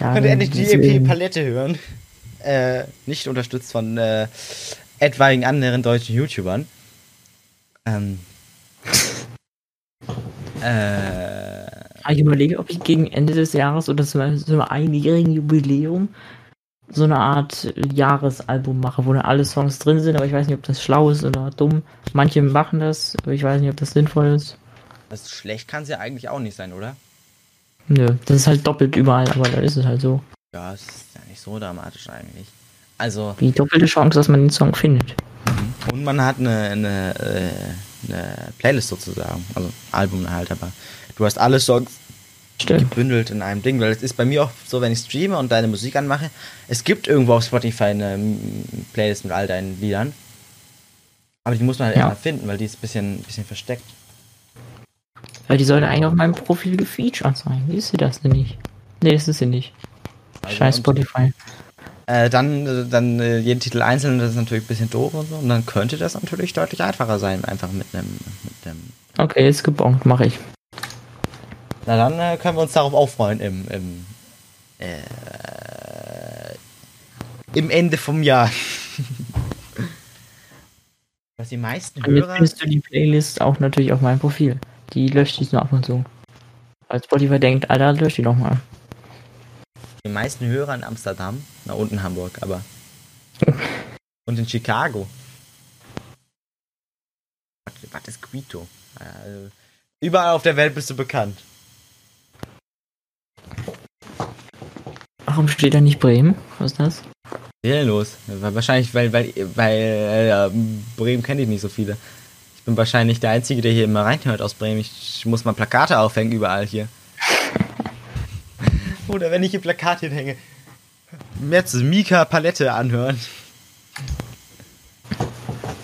Ja, Könnt ihr endlich die EP. Palette hören? Äh, nicht unterstützt von äh, etwaigen anderen deutschen YouTubern. Ähm. äh. Ich überlege, ob ich gegen Ende des Jahres oder zum, zum einjährigen Jubiläum so eine Art Jahresalbum mache, wo dann alle Songs drin sind, aber ich weiß nicht, ob das schlau ist oder dumm. Manche machen das, aber ich weiß nicht, ob das sinnvoll ist. Das schlecht kann es ja eigentlich auch nicht sein, oder? Nö, das ist halt doppelt überall, aber da ist es halt so. Ja, es ist ja nicht so dramatisch eigentlich. Also, Die doppelte Chance, dass man den Song findet. und man hat eine, eine, äh, eine Playlist sozusagen. Also Album halt, aber du hast alle Songs Stimmt. gebündelt in einem Ding, weil es ist bei mir auch so, wenn ich streame und deine Musik anmache, es gibt irgendwo auf Spotify eine Playlist mit all deinen Liedern. Aber die muss man halt Ja. erstmal finden, weil die ist ein bisschen, bisschen versteckt. Weil die sollte eigentlich auf meinem Profil gefeatured sein. Wie ist sie das denn nicht? Nee, ist sie nicht. Also, Scheiß Spotify. Äh, dann äh, dann äh, jeden Titel einzeln, das ist natürlich ein bisschen doof und so. Und dann könnte das natürlich deutlich einfacher sein, einfach mit einem. Mit Okay, jetzt gebongt, mache ich. Na dann äh, können wir uns darauf aufreuen im, im, äh, im Ende vom Jahr. Was die meisten Und jetzt Hörer. findest du die Playlist auch natürlich auf meinem Profil. Die löscht ich nur ab und zu. Weil Spotify denkt, Alter, lösch die doch mal. Die meisten Hörer in Amsterdam, na unten Hamburg, aber. Und in Chicago. Was, was ist Quito? Also, überall auf der Welt bist du bekannt. Warum steht da nicht Bremen? Was ist das? Los. Wahrscheinlich, weil, weil, weil äh, Bremen kenne ich nicht so viele. Ich bin wahrscheinlich der Einzige, der hier immer reinhört aus Bremen. Ich muss mal Plakate aufhängen überall hier. Oder wenn ich hier Plakate hinhänge. Jetzt Mika Palette anhören.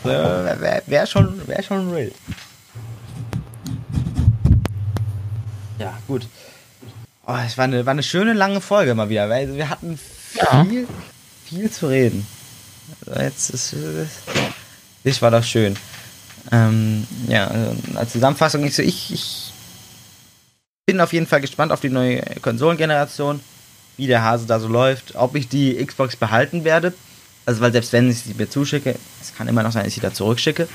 So, Wäre wär schon, wär schon real. Ja, gut. Oh, es war eine, war eine schöne lange Folge mal wieder, weil wir hatten Ja. viel, viel zu reden. Jetzt ist es. Das war doch schön. Ähm, ja, also als Zusammenfassung, ich, so, ich, ich bin auf jeden Fall gespannt auf die neue Konsolengeneration, wie der Hase da so läuft, ob ich die Xbox behalten werde. Also, weil selbst wenn ich sie mir zuschicke, es kann immer noch sein, dass ich sie da zurückschicke.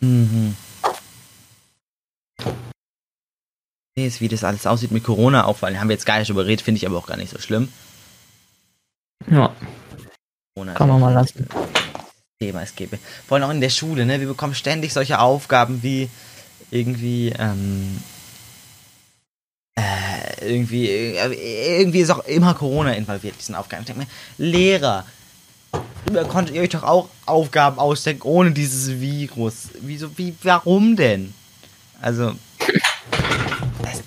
Mhm. Jetzt, wie das alles aussieht mit Corona auch, weil haben wir jetzt gar nicht drüber geredet, finde ich aber auch gar nicht so schlimm. Ja, Corona kann man mal lassen. Thema es gäbe. Vor allem auch in der Schule, ne? Wir bekommen ständig solche Aufgaben wie irgendwie, ähm, äh, irgendwie, äh, irgendwie ist auch immer Corona involviert, diesen Aufgaben. Ich denke mir, Lehrer, früher konntet ihr euch doch auch Aufgaben ausdenken ohne dieses Virus. Wieso, wie, warum denn? Also,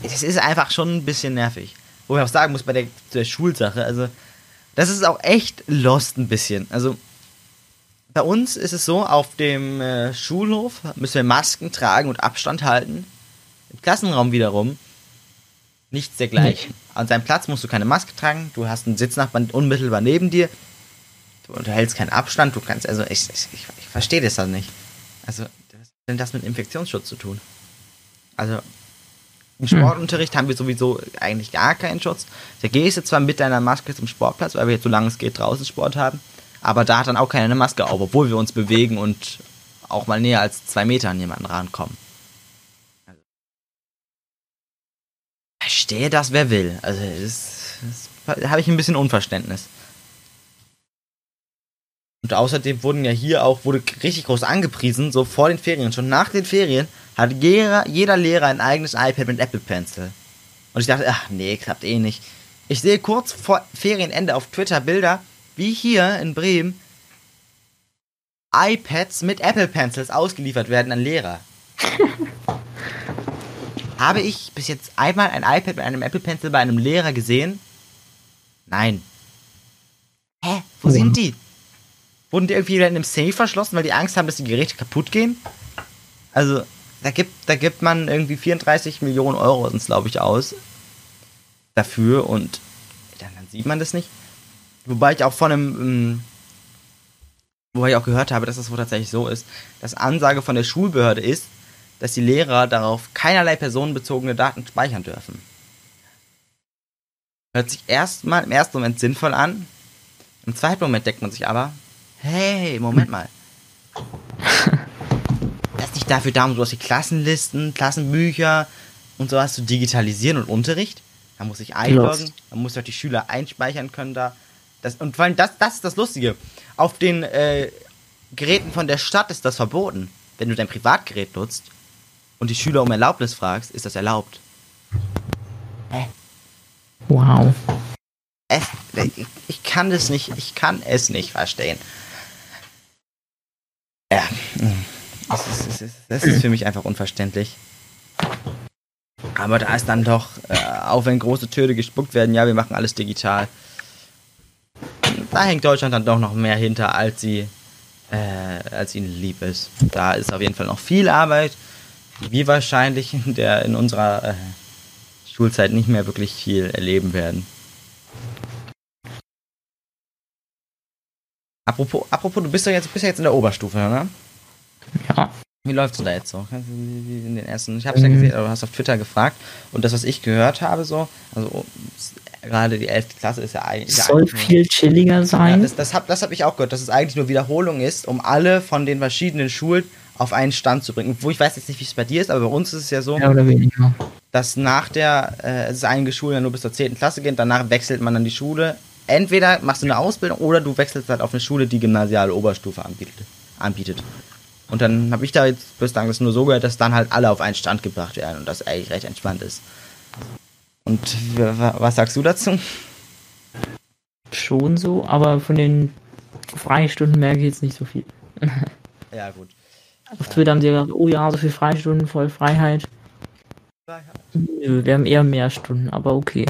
es, ist einfach schon ein bisschen nervig. Wo ich auch sagen muss, bei der, der Schulsache, also, das ist auch echt lost ein bisschen. Also, bei uns ist es so, auf dem äh, Schulhof müssen wir Masken tragen und Abstand halten. Im Klassenraum wiederum nichts dergleichen. An seinem Platz musst du keine Maske tragen, du hast einen Sitznachbarn unmittelbar neben dir, du unterhältst keinen Abstand, du kannst, also ich, ich, ich, ich verstehe das dann nicht. Also, was hat denn das mit Infektionsschutz zu tun? Also, im Hm. Sportunterricht haben wir sowieso eigentlich gar keinen Schutz. Da gehst du zwar mit deiner Maske zum Sportplatz, weil wir jetzt solange es geht draußen Sport haben, aber da hat dann auch keiner eine Maske auf, obwohl wir uns bewegen und auch mal näher als zwei Meter an jemanden rankommen. Also, Verstehe das, wer will. Also, das, das da habe ich ein bisschen Unverständnis. Und außerdem wurden ja hier auch, wurde richtig groß angepriesen, so vor den Ferien. Schon nach den Ferien hat jeder, jeder Lehrer ein eigenes iPad mit Apple Pencil. Und ich dachte, ach nee, klappt eh nicht. Ich sehe kurz vor Ferienende auf Twitter Bilder, wie hier in Bremen iPads mit Apple Pencils ausgeliefert werden an Lehrer. Habe ich bis jetzt einmal ein iPad mit einem Apple Pencil bei einem Lehrer gesehen? Nein. Hä? Wo sind die? Wurden die irgendwie wieder in einem Safe verschlossen, weil die Angst haben, dass die Geräte kaputt gehen? Also, da gibt, da gibt man irgendwie 34 Millionen Euro, sind glaube ich, aus. Dafür und dann, dann sieht man das nicht. Wobei ich auch von einem, ähm, wobei ich auch gehört habe, dass das wohl tatsächlich so ist, dass Ansage von der Schulbehörde ist, dass die Lehrer darauf keinerlei personenbezogene Daten speichern dürfen. Hört sich erstmal im ersten Moment sinnvoll an. Im zweiten Moment denkt man sich aber, hey, Moment mal. Nicht dafür da, um sowas wie Klassenlisten, Klassenbücher und sowas zu digitalisieren und Unterricht. Da muss ich einloggen, da muss ich auch die Schüler einspeichern können da. Das, und vor allem, das, das ist das Lustige. Auf den äh, Geräten von der Stadt ist das verboten. Wenn du dein Privatgerät nutzt und die Schüler um Erlaubnis fragst, ist das erlaubt. Hä? Wow. Es, ich, kann das nicht, ich kann es nicht verstehen. Ja, das ist, das ist, das ist für mich einfach unverständlich. Aber da ist dann doch, äh, auch wenn große Töne gespuckt werden, ja, wir machen alles digital. Da hängt Deutschland dann doch noch mehr hinter, als sie, äh, als ihnen lieb ist. Da ist auf jeden Fall noch viel Arbeit, wir wahrscheinlich in, der, in unserer äh, Schulzeit nicht mehr wirklich viel erleben werden. Apropos, apropos, du bist doch jetzt, bist ja jetzt in der Oberstufe, ne? Ja. Wie läuft's denn da jetzt so? In den ersten, ich habe es ja gesehen, du hast auf Twitter gefragt und das, was ich gehört habe, so, also gerade die 11. Klasse ist ja eigentlich. Es soll eigentlich viel chilliger sein. Ja, das das habe das hab ich auch gehört, dass es eigentlich nur Wiederholung ist, um alle von den verschiedenen Schulen auf einen Stand zu bringen. Wo ich weiß jetzt nicht, wie es bei dir ist, aber bei uns ist es ja so, weniger. dass nach der, äh, es ist einige Schulen ja nur bis zur 10. Klasse gehen, danach wechselt man dann die Schule. Entweder machst du eine Ausbildung oder du wechselst halt auf eine Schule, die gymnasiale Oberstufe anbietet. anbietet. Und dann habe ich da jetzt bislang das nur so gehört, dass dann halt alle auf einen Stand gebracht werden und das eigentlich recht entspannt ist. Und was sagst du dazu? Schon so, aber von den Freistunden merke ich jetzt nicht so viel. Ja, gut. Auf Twitter haben sie gesagt, oh ja, so viel Freistunden, voll Freiheit. Nö, wir haben eher mehr Stunden, aber okay.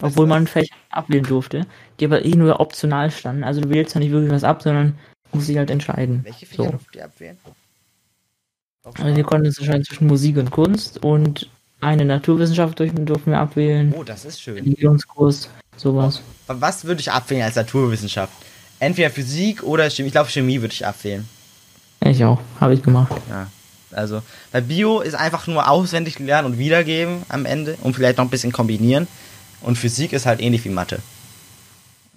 Obwohl man Fächer ablehnen durfte, die aber eh nur optional standen. Also du wählst ja nicht wirklich was ab, sondern musst dich halt entscheiden. Welche Fächer So. durftet ihr abwählen? Also wir konnten uns entscheiden zwischen Musik und Kunst und eine Naturwissenschaft durften wir abwählen. Oh, das ist schön. Religionskurs, sowas. Was würde ich abwählen als Naturwissenschaft? Entweder Physik oder Chemie. Ich glaube, Chemie würde ich abwählen. Ich auch, habe ich gemacht. Ja. Also, weil Bio ist einfach nur auswendig lernen und wiedergeben am Ende und vielleicht noch ein bisschen kombinieren. Und Physik ist halt ähnlich wie Mathe.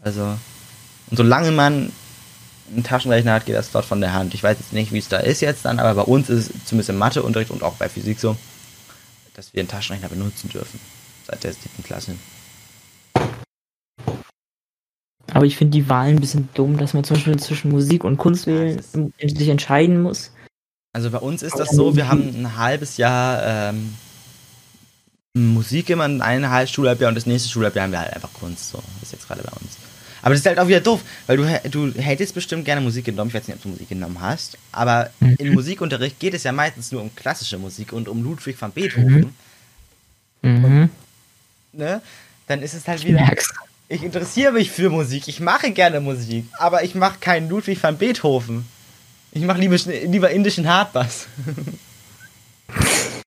Also, und solange man einen Taschenrechner hat, geht das dort von der Hand. Ich weiß jetzt nicht, wie es da ist jetzt dann, aber bei uns ist es zumindest im Matheunterricht und auch bei Physik so, dass wir einen Taschenrechner benutzen dürfen. Seit der siebten Klasse. Aber ich finde die Wahlen ein bisschen dumm, dass man zum Beispiel zwischen Musik und Kunst wählen, sich entscheiden muss. Also bei uns ist das so, wir haben ein halbes Jahr ähm, Musik immer, ein halbes Schulhalbjahr und das nächste Schulhalbjahr haben wir halt einfach Kunst. So ist jetzt gerade bei uns. Aber das ist halt auch wieder doof, weil du, du hättest bestimmt gerne Musik genommen. Ich weiß nicht, ob du Musik genommen hast. Aber Mhm. im Musikunterricht geht es ja meistens nur um klassische Musik und um Ludwig van Beethoven. Mhm. Ne? Dann ist es halt wieder. merk's. Ich interessiere mich für Musik. Ich mache gerne Musik. Aber ich mache keinen Ludwig van Beethoven. Ich mache lieber, lieber indischen Hardbass.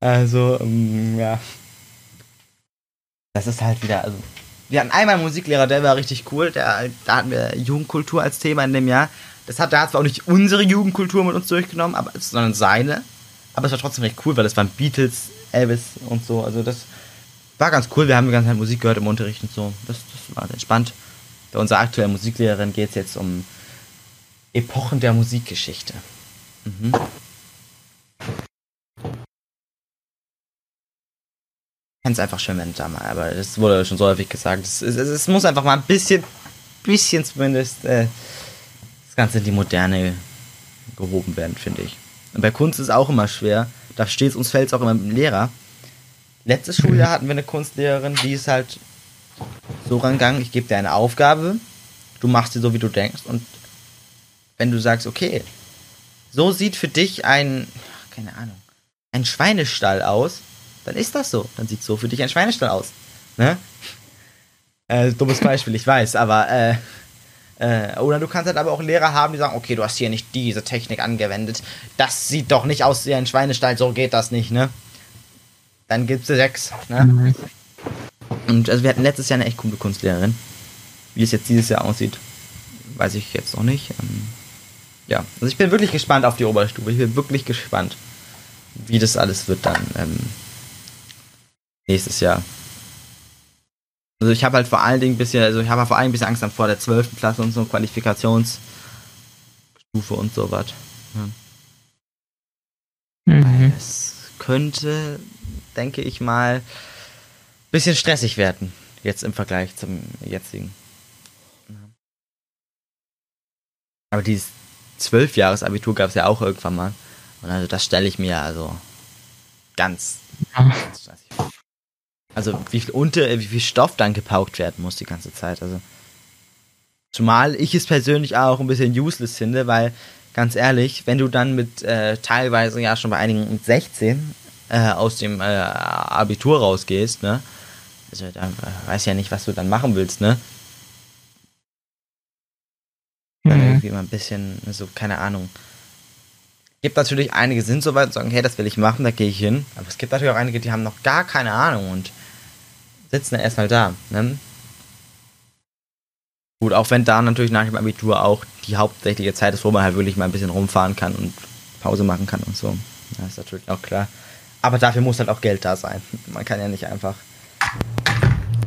also, ähm, ja. Das ist halt wieder. Also, wir hatten einmal einen Musiklehrer, der war richtig cool. Der, da hatten wir Jugendkultur als Thema in dem Jahr. Das hat, der hat zwar auch nicht unsere Jugendkultur mit uns durchgenommen, aber, sondern seine. Aber es war trotzdem recht cool, weil das waren Beatles, Elvis und so. Also das war ganz cool. Wir haben die ganze Zeit Musik gehört im Unterricht und so. Das, das war entspannt. Bei unserer aktuellen Musiklehrerin geht es jetzt um Epochen der Musikgeschichte. Mhm. Fände es einfach schön, wenn da mal, aber das wurde schon so häufig gesagt. Es, es, es muss einfach mal ein bisschen, bisschen zumindest äh, das Ganze in die Moderne gehoben werden, finde ich. Und bei Kunst ist es auch immer schwer. Da steht uns fällt es auch immer mit dem Lehrer. Letztes Schuljahr hatten wir eine Kunstlehrerin, die ist halt so rangegangen, ich gebe dir eine Aufgabe, du machst sie so, wie du denkst. Und wenn du sagst, okay, so sieht für dich ein, keine Ahnung, ein Schweinestall aus, dann ist das so. Dann sieht so für dich ein Schweinestall aus. Ne? Äh, dummes Beispiel, ich weiß, aber äh, äh, oder du kannst halt aber auch Lehrer haben, die sagen, okay, du hast hier nicht diese Technik angewendet. Das sieht doch nicht aus wie ein Schweinestall, so geht das nicht, ne? Dann gibt's sechs, ne? Und also wir hatten letztes Jahr eine echt coole Kunstlehrerin. Wie es jetzt dieses Jahr aussieht, weiß ich jetzt noch nicht. Ähm, ja, also ich bin wirklich gespannt auf die Oberstufe. Ich bin wirklich gespannt, wie das alles wird dann ähm, nächstes Jahr. Also ich habe halt vor allen Dingen ein bisschen, also ich habe vor allen Dingen ein bisschen Angst vor der 12. Klasse und so Qualifikationsstufe und so was. Ja. Mhm. Es könnte, denke ich mal, ein bisschen stressig werden, jetzt im Vergleich zum jetzigen. Aber dieses Zwölfjahresabitur gab es ja auch irgendwann mal. Und also das stelle ich mir also ganz, ganz stressig vor. Also wie viel unter, wie viel Stoff dann gepaukt werden muss die ganze Zeit. Also zumal ich es persönlich auch ein bisschen useless finde, weil ganz ehrlich, wenn du dann mit äh, teilweise ja schon bei einigen mit 16 äh, aus dem äh, Abitur rausgehst, ne? Also da weiß ja nicht, was du dann machen willst, ne? Dann mhm. irgendwie mal ein bisschen, so, keine Ahnung. Gibt natürlich einige sind so weit und sagen, hey, das will ich machen, da gehe ich hin. Aber es gibt natürlich auch einige, die haben noch gar keine Ahnung und sitzen dann erstmal da. Ne? Gut, auch wenn da natürlich nach dem Abitur auch die hauptsächliche Zeit ist, wo man halt wirklich mal ein bisschen rumfahren kann und Pause machen kann und so. Das ist natürlich auch klar. Aber dafür muss halt auch Geld da sein. Man kann ja nicht einfach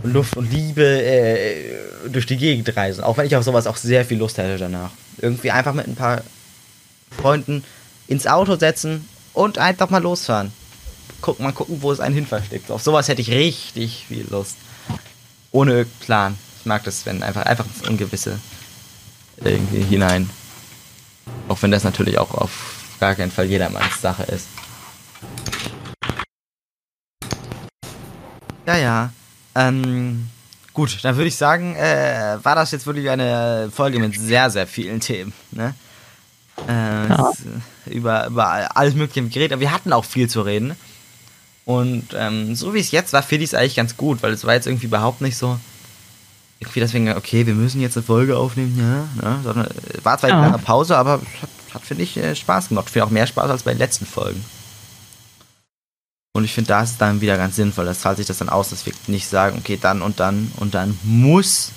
Luft und Liebe äh, durch die Gegend reisen. Auch wenn ich auf sowas auch sehr viel Lust hätte danach. Irgendwie einfach mit ein paar Freunden ins Auto setzen und einfach mal losfahren. Guck, mal gucken, wo es einen hin versteckt. Auf sowas hätte ich richtig viel Lust. Ohne Plan. Ich mag das, wenn einfach, einfach ins Ungewisse irgendwie hinein. Auch wenn das natürlich auch auf gar keinen Fall jedermanns Sache ist. Ja, ja. Ähm, gut, dann würde ich sagen, äh, war das jetzt wirklich eine Folge mit sehr, sehr vielen Themen. Ne? Äh, ja. über, über alles Mögliche geredet, aber wir hatten auch viel zu reden. Und ähm, so wie es jetzt war, finde ich es eigentlich ganz gut, weil es war jetzt irgendwie überhaupt nicht so. Irgendwie deswegen, okay, wir müssen jetzt eine Folge aufnehmen, ja, ne? Sondern, war zwar eine ja. lange Pause, aber hat, hat finde ich, äh, Spaß gemacht. Finde auch mehr Spaß als bei den letzten Folgen. Und ich finde, da ist es dann wieder ganz sinnvoll. Das zahlt sich das dann aus, dass wir nicht sagen, okay, dann und dann und dann muss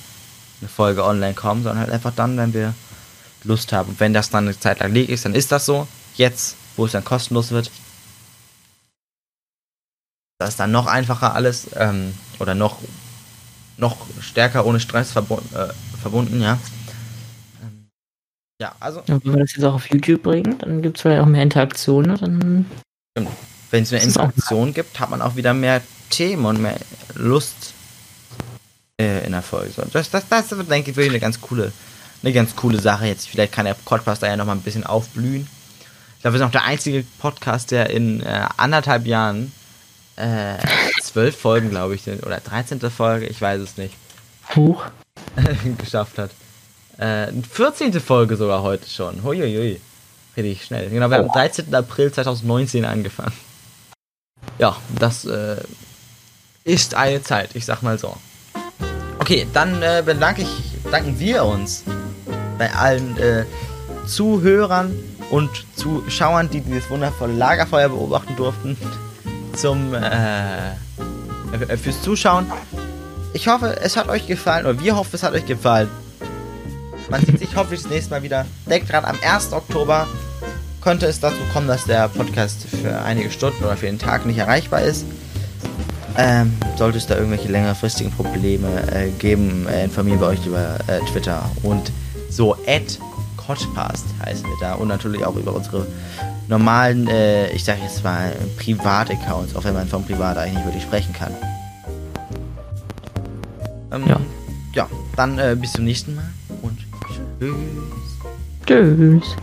eine Folge online kommen, sondern halt einfach dann, wenn wir Lust haben. Und wenn das dann eine Zeit lang liegt ist, dann ist das so. Jetzt, wo es dann kostenlos wird, das ist dann noch einfacher alles ähm, oder noch, noch stärker ohne Stress verbunden, äh, verbunden ja. Ähm, ja, also. Und wenn wir das jetzt auch auf YouTube bringen, dann gibt es vielleicht auch mehr Interaktionen. Dann Stimmt wenn es eine Interaktion gibt, hat man auch wieder mehr Themen und mehr Lust äh, in der Folge. So, das, das, das denke ich, wirklich eine ganz coole, eine ganz coole Sache. Jetzt vielleicht kann der Podcast da ja noch mal ein bisschen aufblühen. Ich glaube, wir sind auch der einzige Podcast, der in äh, anderthalb Jahren äh, zwölf Folgen, glaube ich, oder 13. Folge, ich weiß es nicht. Huch. geschafft hat. Äh, 14. Folge sogar heute schon. Huiuiui. Richtig schnell. Genau, wir oh. haben am 13. April 2019 angefangen ja, das äh, ist eine Zeit, ich sag mal so. Okay, dann äh, bedanke ich, danken wir uns bei allen äh, Zuhörern und Zuschauern, die dieses wundervolle Lagerfeuer beobachten durften, zum äh, fürs Zuschauen. Ich hoffe, es hat euch gefallen, oder wir hoffen, es hat euch gefallen. Man sieht sich hoffentlich das nächste Mal wieder. Denkt dran, am 1. Oktober könnte es dazu kommen, dass der Podcast für einige Stunden oder für den Tag nicht erreichbar ist. Ähm, sollte es da irgendwelche längerfristigen Probleme äh, geben, äh, informieren wir euch über äh, Twitter und so at Codpast heißen wir da und natürlich auch über unsere normalen, äh, ich sage jetzt mal Privataccounts, auch wenn man vom Privat eigentlich nicht wirklich sprechen kann. Ähm, ja. ja, dann äh, bis zum nächsten Mal und tschüss. Tschüss.